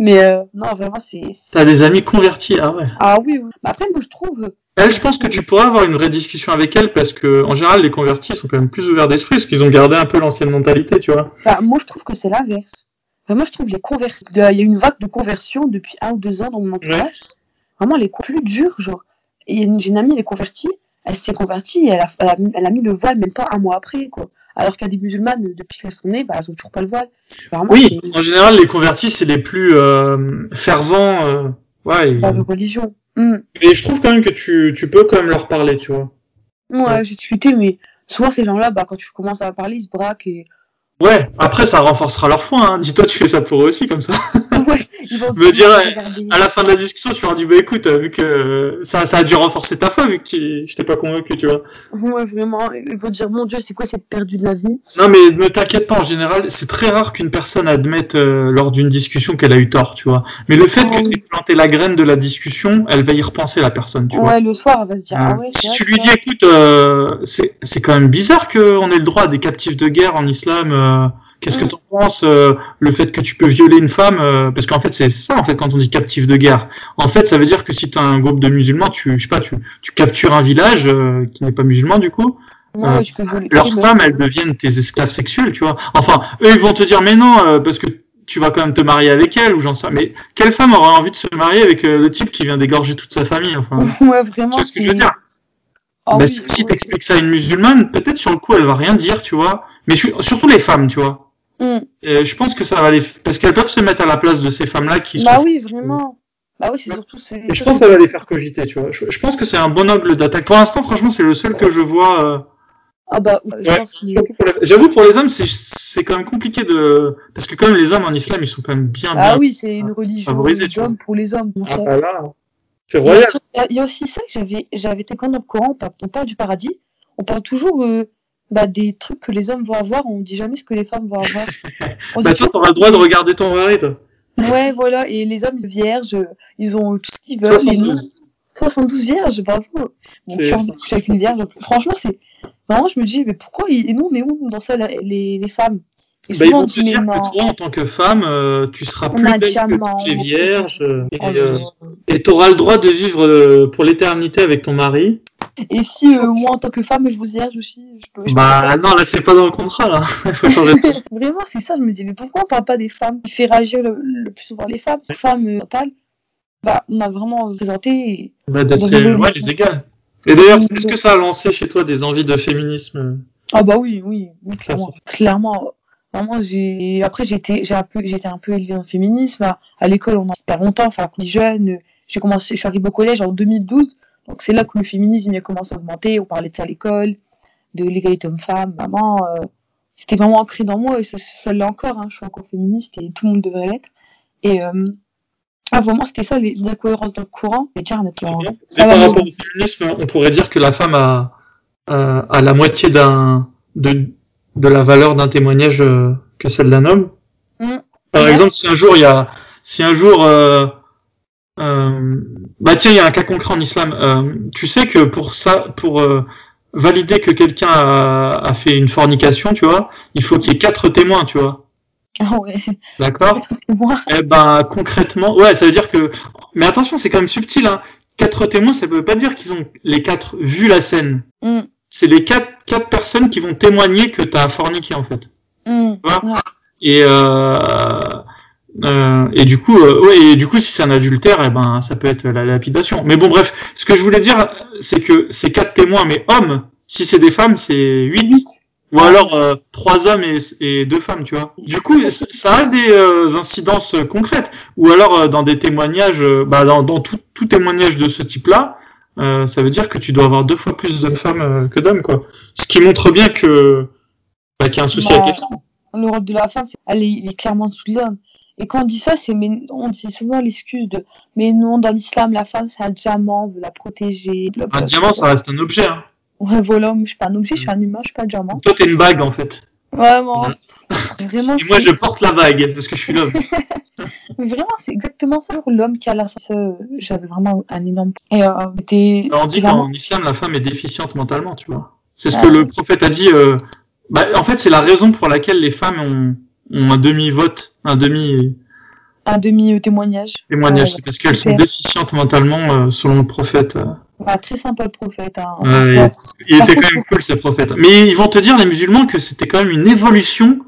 Mais euh, non, vraiment, c'est. T'as des amis convertis, ah ouais. Ah oui, oui. Mais après, moi, je trouve. Elle, je pense que tu pourras avoir une vraie discussion avec elle parce que, en général, les convertis sont quand même plus ouverts d'esprit parce qu'ils ont gardé un peu l'ancienne mentalité, tu vois. Bah, moi, je trouve que c'est l'inverse. Enfin, moi, je trouve les conversions. Il y a une vague de conversion depuis un ou deux ans dans mon entourage. Vraiment, elle est plus dure, genre. Et j'ai une amie, elle est convertie. Elle s'est convertie et elle a, elle, a, elle a mis le voile même pas un mois après, quoi. Alors qu'il y a des musulmanes, depuis qu'elles sont nées, bah, elles ont toujours pas le voile. Vraiment, Oui, en général, les convertis, c'est les plus euh, fervents. euh, ouais, de religion. Hmm. et je trouve quand même que tu, tu peux quand même leur parler, tu vois. Ouais, j'ai discuté, mais souvent, ces gens-là, bah, quand tu commences à parler, ils se braquent et. Ouais, après, ça renforcera leur foi. Hein. Dis-toi, tu fais ça pour eux aussi, comme ça. Me dire. À la fin de la discussion, tu leur dis, bah écoute, euh, vu que euh, ça, ça a dû renforcer ta foi, vu que je t'ai pas convaincu, tu vois. Ouais, vraiment. Ils vont dire, mon Dieu, c'est quoi cette perdue de la vie? Non, mais ne t'inquiète pas, en général, c'est très rare qu'une personne admette euh, lors d'une discussion qu'elle a eu tort, tu vois. Mais le fait Ah que oui. tu aies planté la graine de la discussion, elle va y repenser, la personne, tu vois. Ouais, le soir, elle va se dire, ah ouais, si vrai tu lui dis, écoute, euh, c'est c'est quand même bizarre qu'on ait le droit à des captifs de guerre en islam. euh, Qu'est-ce que Mm. t'en penses euh, Le fait que tu peux violer une femme, euh, parce qu'en fait c'est ça en fait quand on dit captif de guerre. En fait, ça veut dire que si tu as un groupe de musulmans, tu je sais pas, tu, tu captures un village euh, qui n'est pas musulman du coup. Ouais, Euh, tu peux. Leurs femmes, elles deviennent tes esclaves sexuels, tu vois. Enfin, eux ils vont te dire mais non euh, parce que tu vas quand même te marier avec elle ou j'en sais. Mais quelle femme aurait envie de se marier avec euh, le type qui vient d'égorger toute sa famille Enfin, Ouais, vraiment. tu vois ce que je veux dire? Bah, oui, si ouais. t'expliques ça à une musulmane, peut-être sur le coup elle va rien dire, tu vois. Mais surtout les femmes, tu vois. Et je pense que ça va les parce qu'elles peuvent se mettre à la place de ces femmes-là qui. Bah sont- oui, vraiment. Bah oui, c'est surtout. Et je pense que ça va les faire cogiter, tu vois. Je, je pense que c'est un bon angle d'attaque. Pour l'instant, franchement, c'est le seul que je vois. euh, Ah bah, je ouais, pense que. surtout pour les- J'avoue, pour les hommes, c'est c'est quand même compliqué de parce que quand même les hommes en islam, ils sont quand même bien Ah bien. oui, c'est une religion favorisé, tu d'hommes pour les hommes. Bon, Ah, bah là. C'est royal. Il y a aussi ça que j'avais, j'avais été quand dans le Coran, on parle du paradis, on parle toujours euh, bah, des trucs que les hommes vont avoir, on dit jamais ce que les femmes vont avoir. On bah, toi, t'auras le droit de regarder ton mari, toi. Ouais, voilà, et les hommes vierges, ils ont tout ce qu'ils veulent. 72. 72 vierges, bravo. Couche avec une vierge. Franchement, c'est. Vraiment, je me dis, mais pourquoi Et nous, on est où dans ça, les, les femmes? Et bah, ils vont te dire que toi, en tant que femme, euh, tu seras plus belle que tu es vierge. Et tu auras le droit de vivre euh, pour l'éternité avec ton mari. Et si euh, moi, en tant que femme, je vous vierge aussi, je peux. bah non, là, c'est pas dans le contrat, là. Il faut changer Vraiment, c'est ça. Je me dis, mais pourquoi on parle pas des femmes? Qui fait réagir le, plus souvent les femmes femmes mentales, bah, on a vraiment présenté. Bah, d'être ouais, les égales. Et d'ailleurs, est-ce que ça a lancé chez toi des envies de féminisme? Ah bah oui, oui, clairement. clairement Vraiment, j'ai après j'étais j'ai un peu j'étais un peu élevée en féminisme. À, l'école, on en pas longtemps. Enfin, quand jeune, j'ai commencé, je suis arrivée au collège en 2012. Donc c'est là que le féminisme a commencé à augmenter. On parlait de ça à l'école, de l'égalité homme-femme. Vraiment, euh, c'était vraiment ancré dans moi et ça, ça l'est encore. Hein. Je suis encore féministe et tout le monde devrait l'être. Et euh, ah, vraiment, c'était ça les, incohérences dans le courant. Et tiens, par rapport au féminisme, on pourrait dire que la femme a, a, a la moitié d'un de de la valeur d'un témoignage euh, que celle d'un homme. Mm. Par exemple, si un jour il y a, si un jour, euh, euh, bah tiens, il y a un cas concret en islam. Euh, tu sais que pour ça, pour valider que quelqu'un a, a, fait une fornication, tu vois, il faut qu'il y ait quatre témoins, tu vois. Ah ouais. D'accord. Eh ben concrètement, ouais, ça veut dire que, mais attention, c'est quand même subtil. Hein. Quatre témoins, ça veut pas dire qu'ils ont les quatre vu la scène. Mm c'est les quatre, quatre personnes qui vont témoigner que tu as forniqué en fait. Mmh, et euh, euh, et du coup, euh, ouais, et du coup, si c'est un adultère, eh ben, ça peut être la lapidation. Mais bon, bref, ce que je voulais dire, c'est que c'est quatre témoins, mais hommes. Si c'est des femmes, c'est huit. Ou alors euh, trois hommes et, et, deux femmes, tu vois. Du coup, ça a des euh, incidences concrètes. Ou alors dans des témoignages, bah, dans, dans tout, tout témoignage de ce type-là, euh, ça veut dire que tu dois avoir deux fois plus de femmes euh, que d'hommes, quoi. Ce qui montre bien que bah, qu'il y a un souci avec les femmes. Le rôle de la femme, elle est, est clairement sous l'homme. Et quand on dit ça, c'est on dit souvent l'excuse de mais non, dans l'islam, la femme c'est un diamant, on veut la protéger. Un diamant, ça reste un objet. Hein. Ouais, voilà, je suis pas un objet, je suis un humain, je suis pas un diamant. Toi, t'es une bague en fait. Vraiment. Vraiment. Et moi, je porte la bague parce que je suis l'homme. Mais vraiment, c'est exactement ça. L'homme qui a la j'avais vraiment un énorme. Et, euh, on dit qu'en islam, la femme est déficiente mentalement, tu vois. C'est ce que le prophète a dit. Euh... Bah, en fait, c'est la raison pour laquelle les femmes ont, ont un demi-vote, un demi. Un demi-témoignage. Témoignage, c'est parce qu'elles sont déficientes mentalement, euh, selon le prophète. Ouais, très sympa le prophète. Hein. Ouais, il, il était quand même cool, ce prophète. Mais ils vont te dire, les musulmans, que c'était quand même une évolution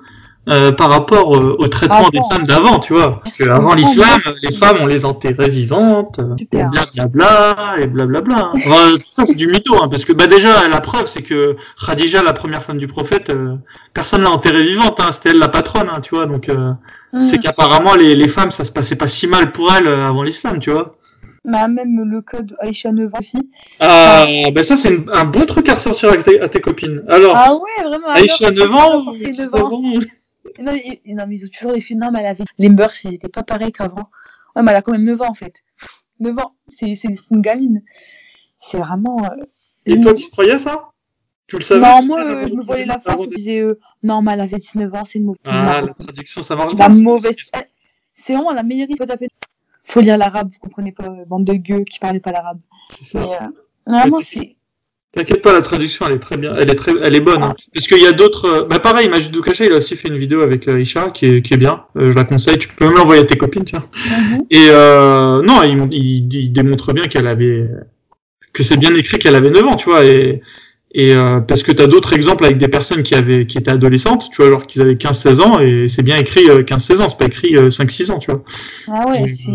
euh, par rapport euh, au traitement des femmes d'avant, tu vois. Parce qu'avant l'islam, les femmes, on les enterrait vivantes, blablabla, et blablabla. Hein. tout ça, c'est du mytho, hein, parce que bah, déjà, la preuve, c'est que Khadija, la première femme du prophète, euh, personne l'a enterrée vivante, hein, c'était elle la patronne, hein, tu vois. Donc, mm. c'est qu'apparemment, les, les femmes, ça se passait pas si mal pour elles avant l'islam, tu vois. Bah, même le code Aïcha 9 ans aussi. Ah, bah ça, c'est un bon truc à ressortir à tes, copines. Alors, ah ouais, vraiment. Aïcha 9 ans, non, non, mais ils ont toujours des filles. Non, mais elle avait. Les mœurs, c'était pas pareil qu'avant. Ouais, mais elle a quand même 9 ans, en fait. 9 ans, c'est une gamine. C'est vraiment. Euh, Et toi, tu croyais ça? Tu le savais Non, moi, euh, je me voyais la face, je disais, euh, non, mais elle avait 19 ans, c'est une mauvaise. Ah, la traduction, ça marche La mauvaise. C'est vraiment la meilleure idée. Faut lire l'arabe, vous comprenez pas, bande de gueux qui parlaient pas l'arabe. C'est ça. Mais, vraiment, c'est. T'inquiète pas, la traduction elle est très bien, elle est très, elle est bonne. Hein. Parce qu'il y a d'autres, euh, bah pareil, Majid Doukacha il a aussi fait une vidéo avec euh, Isha qui est, qui est bien. Euh, je la conseille. Tu peux même l'envoyer à tes copines, tiens. Mhm. Et euh, non, il, il, démontre bien qu'elle avait, que c'est bien écrit qu'elle avait 9 ans, tu vois. Et, et euh, parce que t'as d'autres exemples avec des personnes qui avaient, qui étaient adolescentes, tu vois, alors qu'ils avaient 15-16 ans et c'est bien écrit 15-16 ans, c'est pas écrit 5-6 ans, tu vois. Ah ouais, c'est.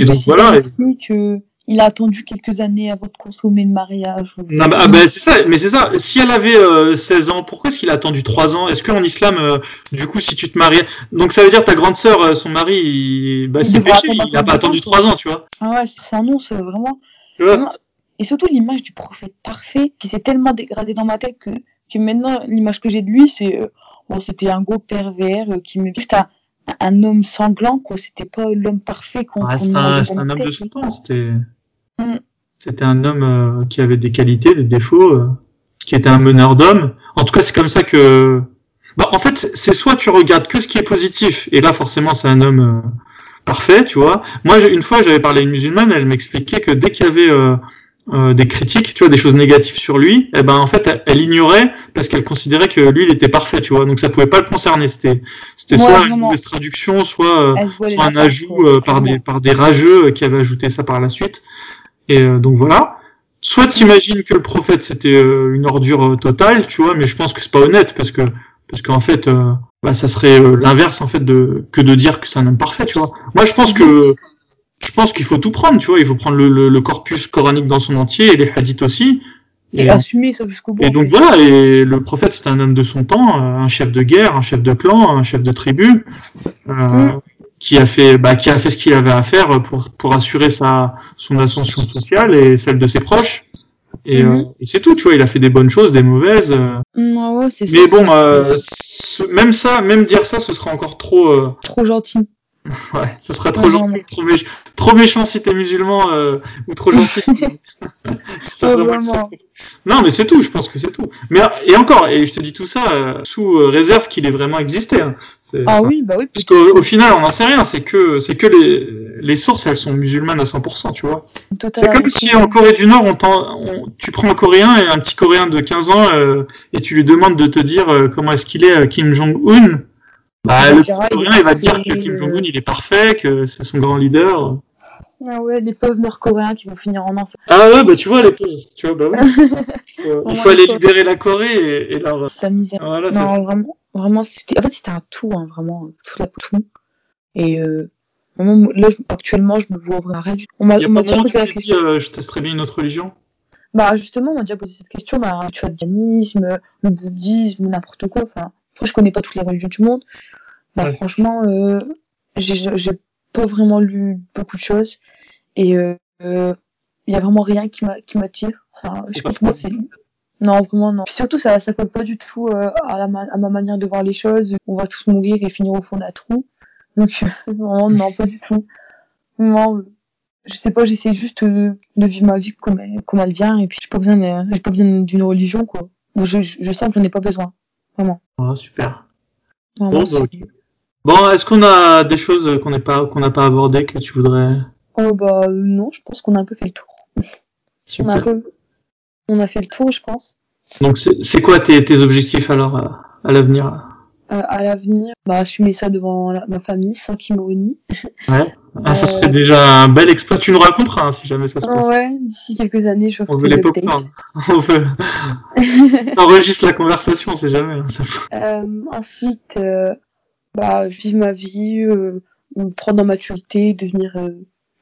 Et, donc voilà. Que il a attendu quelques années avant de consommer le mariage. Non, bah, ah, bah, c'est ça, mais c'est ça. Si elle avait 16 euh, ans, pourquoi est-ce qu'il a attendu 3 ans? Est-ce qu'en islam, euh, du coup, si tu te maries, donc ça veut dire ta grande sœur, euh, son mari, il... bah, c'est péché, il n'a pas attendu 3 ans, tu vois Ah ouais, c'est un nom, c'est vraiment... Et surtout l'image du prophète parfait, qui s'est tellement dégradé dans ma tête que, que maintenant l'image que j'ai de lui, c'est bon, c'était un gros pervers qui me juste un, un homme sanglant, quoi. C'était pas l'homme parfait qu'on. Ah, c'est un, un, homme de son temps. C'était. Mm. C'était un homme euh, qui avait des qualités, des défauts, euh, qui était un meneur d'hommes. En tout cas, c'est comme ça que. Bah, en fait, c'est soit tu regardes que ce qui est positif, et là, forcément, c'est un homme euh, parfait, tu vois. Moi, une fois, j'avais parlé à une musulmane, elle m'expliquait que dès qu'il y avait euh, euh, des critiques, tu vois, des choses négatives sur lui, eh ben, en fait, elle, elle ignorait parce qu'elle considérait que lui, il était parfait, tu vois. Donc, ça pouvait pas le concerner. C'était, c'était Ouais, soit une mauvaise traduction, soit euh, un ajout euh, par des par des rageux qui avaient ajouté ça par la suite. Et euh, donc voilà. Soit t'imagines que le prophète c'était euh, une ordure euh, totale, tu vois, mais je pense que c'est pas honnête parce que parce qu'en fait euh, bah, ça serait euh, l'inverse en fait de que de dire que c'est un homme parfait, tu vois. Moi je pense que je pense qu'il faut tout prendre, tu vois, il faut prendre le, le, le corpus coranique dans son entier et les hadiths aussi. Et, assumer ça jusqu'au bout. Et donc voilà, et le prophète c'était un homme de son temps, un chef de guerre, un chef de clan, un chef de tribu, euh, Mm. Qui a fait, bah, qui a fait ce qu'il avait à faire pour pour assurer sa son ascension sociale et celle de ses proches. Et, Mhm. euh, et c'est tout, tu vois, il a fait des bonnes choses, des mauvaises. euh. Mm, ouais, mais ça, bon, euh, même ça, même dire ça, ce serait encore trop. euh, trop gentil. Ouais, ce serait trop Ouais, gentil, vraiment. trop, méch- trop méchant si t'es musulman euh, ou trop gentil si, vraiment. Non, mais c'est tout, je pense que c'est tout. Mais et encore, et je te dis tout ça euh, sous euh, réserve qu'il ait vraiment existé. hein. Ah oui, bah oui. Parce qu'au au final, on n'en sait rien. C'est que c'est que les les sources, elles sont musulmanes à 100%, tu vois. total, C'est comme si en Corée du Nord, on on- tu prends un Coréen et un petit Coréen de 15 ans euh, et tu lui demandes de te dire euh, comment est-ce qu'il est Kim Jong-un. Bah, Il le petit il va te dire que Kim Jong-un, il est parfait, que c'est son grand leader. Ah ouais, les pauvres Nord-Coréens qui vont finir en enfer. Ah ouais, bah tu vois, les pauvres, tu vois, bah oui. Il faut, il Vraiment, faut aller libérer la Corée et, et leur... C'est la misère. Voilà. Non, vraiment, vraiment, c'était, en fait, c'était un tout, hein, vraiment, tout la tout. Et, euh, là, actuellement, je me vois vraiment rien du tout. On m'a, Il y a on m'a pas déjà posé dit, question. euh, je testerais bien une autre religion Bah, justement, on m'a déjà posé cette question, bah, tu vois, le le bouddhisme, n'importe quoi, enfin, après, je connais pas toutes les religions du monde. Bah, Ouais. franchement, euh, j'ai, pas vraiment lu beaucoup de choses. Et, euh, euh, il y a vraiment rien qui m'a, qui m'attire. Enfin, je comment trop. c'est. Non, vraiment non. Puis surtout, ça, ça colle pas du tout euh, à, la ma- à ma manière de voir les choses. On va tous mourir et finir au fond d'un trou. Donc, vraiment, non, pas du tout. Euh, je sais pas, j'essaie juste de, de vivre ma vie comme elle, comme elle vient. Et puis, j'ai pas besoin, pas besoin d'une religion, quoi. Je, je, je sens que j'en ai pas besoin. Vraiment. Ah, Super. Bon, bah. Bon, est-ce qu'on a des choses qu'on n'est pas qu'on n'a pas abordées que tu voudrais Oh, bah, euh, non, je pense qu'on a un peu fait le tour. On a, peu... on a fait le tour, je pense. Donc c'est c'est quoi tes, tes objectifs alors à, à l'avenir? Euh, à l'avenir, bah, assumer ça devant la- ma famille sans qu'ils me renient. Ouais. Ah, ça Euh, serait déjà un bel exploit. Tu nous raconteras hein, si jamais ça se passe. Ouais, d'ici quelques années, je On veut les popcorn. On veut. Enregistre la conversation, c'est jamais. hein, ça- Euh, ensuite, euh, bah, vivre ma vie, euh, prendre en maturité, devenir euh,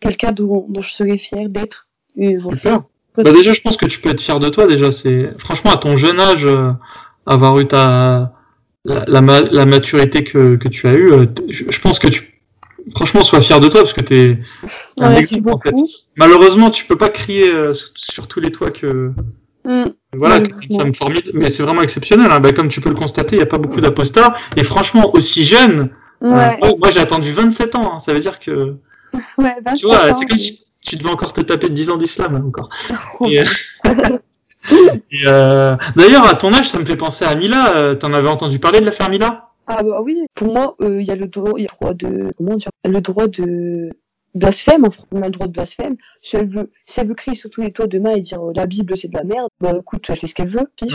quelqu'un dont, dont je serais fière d'être. Super. Bah déjà, je pense que tu peux être fier de toi. Déjà, c'est franchement à ton jeune âge, euh, avoir eu ta la, la, ma- la maturité que, que tu as eue. euh, je, je pense que tu franchement sois fier de toi parce que t'es un exemple en fait. Malheureusement, tu peux pas crier euh, sur- tous les toits que Mm. voilà, que Malheureusement. femme formidable. Mais c'est vraiment exceptionnel. Hein. Bah, comme tu peux le constater, il y a pas beaucoup d'apostats. Et franchement, aussi jeune. euh, Ouais, moi, moi, j'ai attendu 27 ans. hein. Ça veut dire que ouais, tu vois, 27 c'est comme si tu devais encore te taper 10 ans d'islam hein, encore. Et, euh, euh, D'ailleurs, à ton âge, ça me fait penser à Mila. Euh, T'en avais entendu parler de l'affaire Mila? Ah bah oui, pour moi, euh, il y a le droit, il y a le droit de, comment dire, le droit de blasphème, en France, on a le droit de blasphème. Si elle veut, si elle veut crier sur tous les toits demain et dire la Bible c'est de la merde, bah écoute, elle fait ce qu'elle veut. Ouais.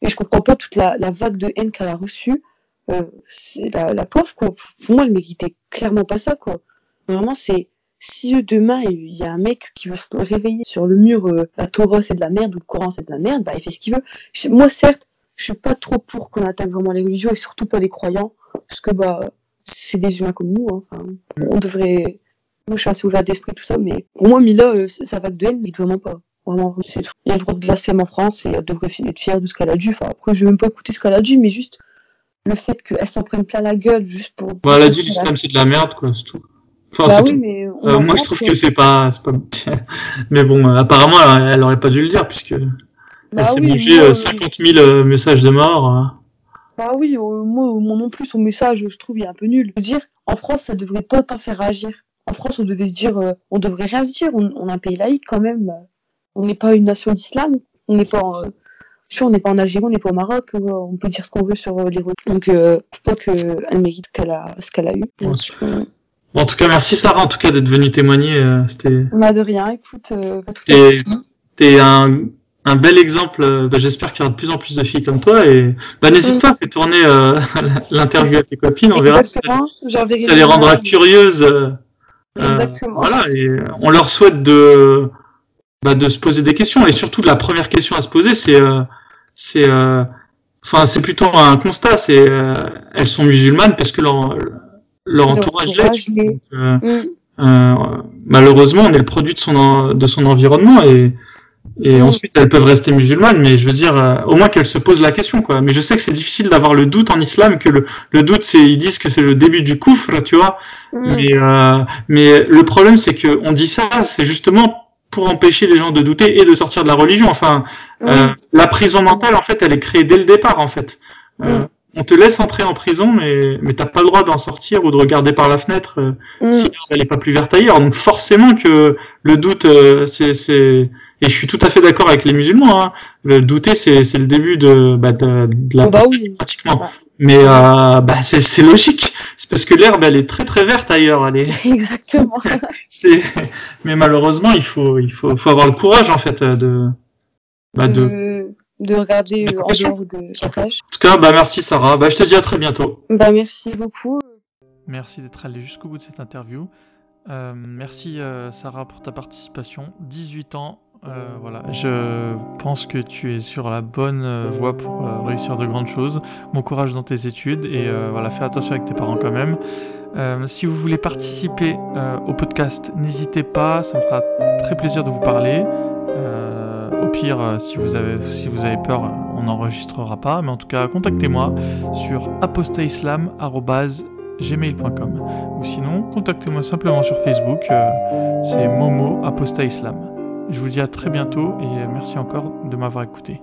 Et je comprends pas toute la, la vague de haine qu'elle a reçue. Euh, c'est la, la pauvre quoi. Pour moi, elle méritait clairement pas ça quoi. Vraiment, c'est si demain il y a un mec qui veut se réveiller sur le mur, euh, la Torah c'est de la merde ou le Coran c'est de la merde, bah il fait ce qu'il veut. Je- moi certes, je suis pas trop pour qu'on attaque vraiment les religions et surtout pas les croyants parce que bah c'est des humains comme nous hein. enfin, on devrait moi je suis assez ouvert d'esprit tout ça mais pour moi Mila euh, ça ça va de haine il vraiment pas vraiment c'est tout il y a le droit de blasphème en France et elle devrait être fière de ce qu'elle a dit enfin après je vais même pas écouter ce qu'elle a dit mais juste le fait qu'elle s'en prenne plein la gueule juste pour Bah, Elle a dit l'islam c'est de la merde, quoi, c'est tout. Enfin, bah oui mais Euh, moi, je trouve que c'est pas. Mais bon, euh, apparemment, elle, elle aurait pas dû le dire puisque elle bah s'est oui, mangé moi, euh, 50 000 euh, messages de mort. Bah oui, moi, moi non plus, son message, je trouve, il est un peu nul. Je veux dire, en France, ça devrait pas t'en faire réagir. en France, on devait se dire, on devrait rien se dire. On, on est un pays laïque quand même. On n'est pas une nation d'islam. On n'est pas, en, sûr, on n'est pas en Algérie, on n'est pas au Maroc. On peut dire ce qu'on veut sur les religions. Donc, euh, je crois qu'elle mérite ce qu'elle a, ce qu'elle a eu. Ouais. En tout cas, merci Sarah, en tout cas, d'être venue témoigner. euh, C'était, on a de rien. Écoute, euh, pas tout à Et- fait. t'es un, un bel exemple. bah, j'espère qu'il y aura de plus en plus de filles comme toi. Et bah, n'hésite pas, fais tourner euh, l'interview avec tes copines. On verra si ça, les rendra curieuses. euh, euh, Exactement. voilà, et on leur souhaite de, bah, de se poser des questions. Et surtout, la première question à se poser, c'est, euh, c'est, euh, enfin, c'est plutôt un constat. C'est, euh, elles sont musulmanes parce que leur, leur entourage euh, Mm. euh, malheureusement, on est le produit de son en- de son environnement et et Mm. ensuite elles peuvent rester musulmanes, mais je veux dire euh, au moins qu'elles se posent la question quoi. Mais je sais que c'est difficile d'avoir le doute en islam, que le, le doute c'est ils disent que c'est le début du coufre, tu vois. Mm. Mais euh, mais le problème c'est que on dit ça, c'est justement pour empêcher les gens de douter et de sortir de la religion. Enfin, euh, Mm. la prison mentale en fait, elle est créée dès le départ en fait. Mm. On te laisse entrer en prison, mais mais t'as pas le droit d'en sortir ou de regarder par la fenêtre. euh, Mm. si l'herbe elle est pas plus verte ailleurs. Donc forcément que le doute, euh, c'est, c'est, et je suis tout à fait d'accord avec les musulmans. Hein. Le douter, c'est, c'est le début de, bah, de, de la Bah oui. pratiquement. Mais euh, bah, c'est, c'est logique. C'est parce que l'herbe, elle est très très verte ailleurs. Elle est, Exactement. c'est, mais malheureusement, il faut, il faut, faut avoir le courage en fait de, bah, de. En de, de regarder de euh, en dehors de sa tâche. tout cas, bah merci Sarah. Bah je te dis à très bientôt. Bah, merci beaucoup. Merci d'être allé jusqu'au bout de cette interview. Euh, merci euh, Sarah pour ta participation. 18 ans, euh, voilà. Je pense que tu es sur la bonne voie pour euh, réussir de grandes choses. Bon courage dans tes études et euh, voilà, fais attention avec tes parents quand même. Euh, si vous voulez participer euh, au podcast, n'hésitez pas, ça me fera très plaisir de vous parler. Pire, euh, si vous avez, si vous avez peur, on n'enregistrera pas. Mais en tout cas, contactez-moi sur apostaislam.gmail.com ou sinon, contactez-moi simplement sur Facebook. euh, c'est Momo Aposta Islam. Je vous dis à très bientôt et merci encore de m'avoir écouté.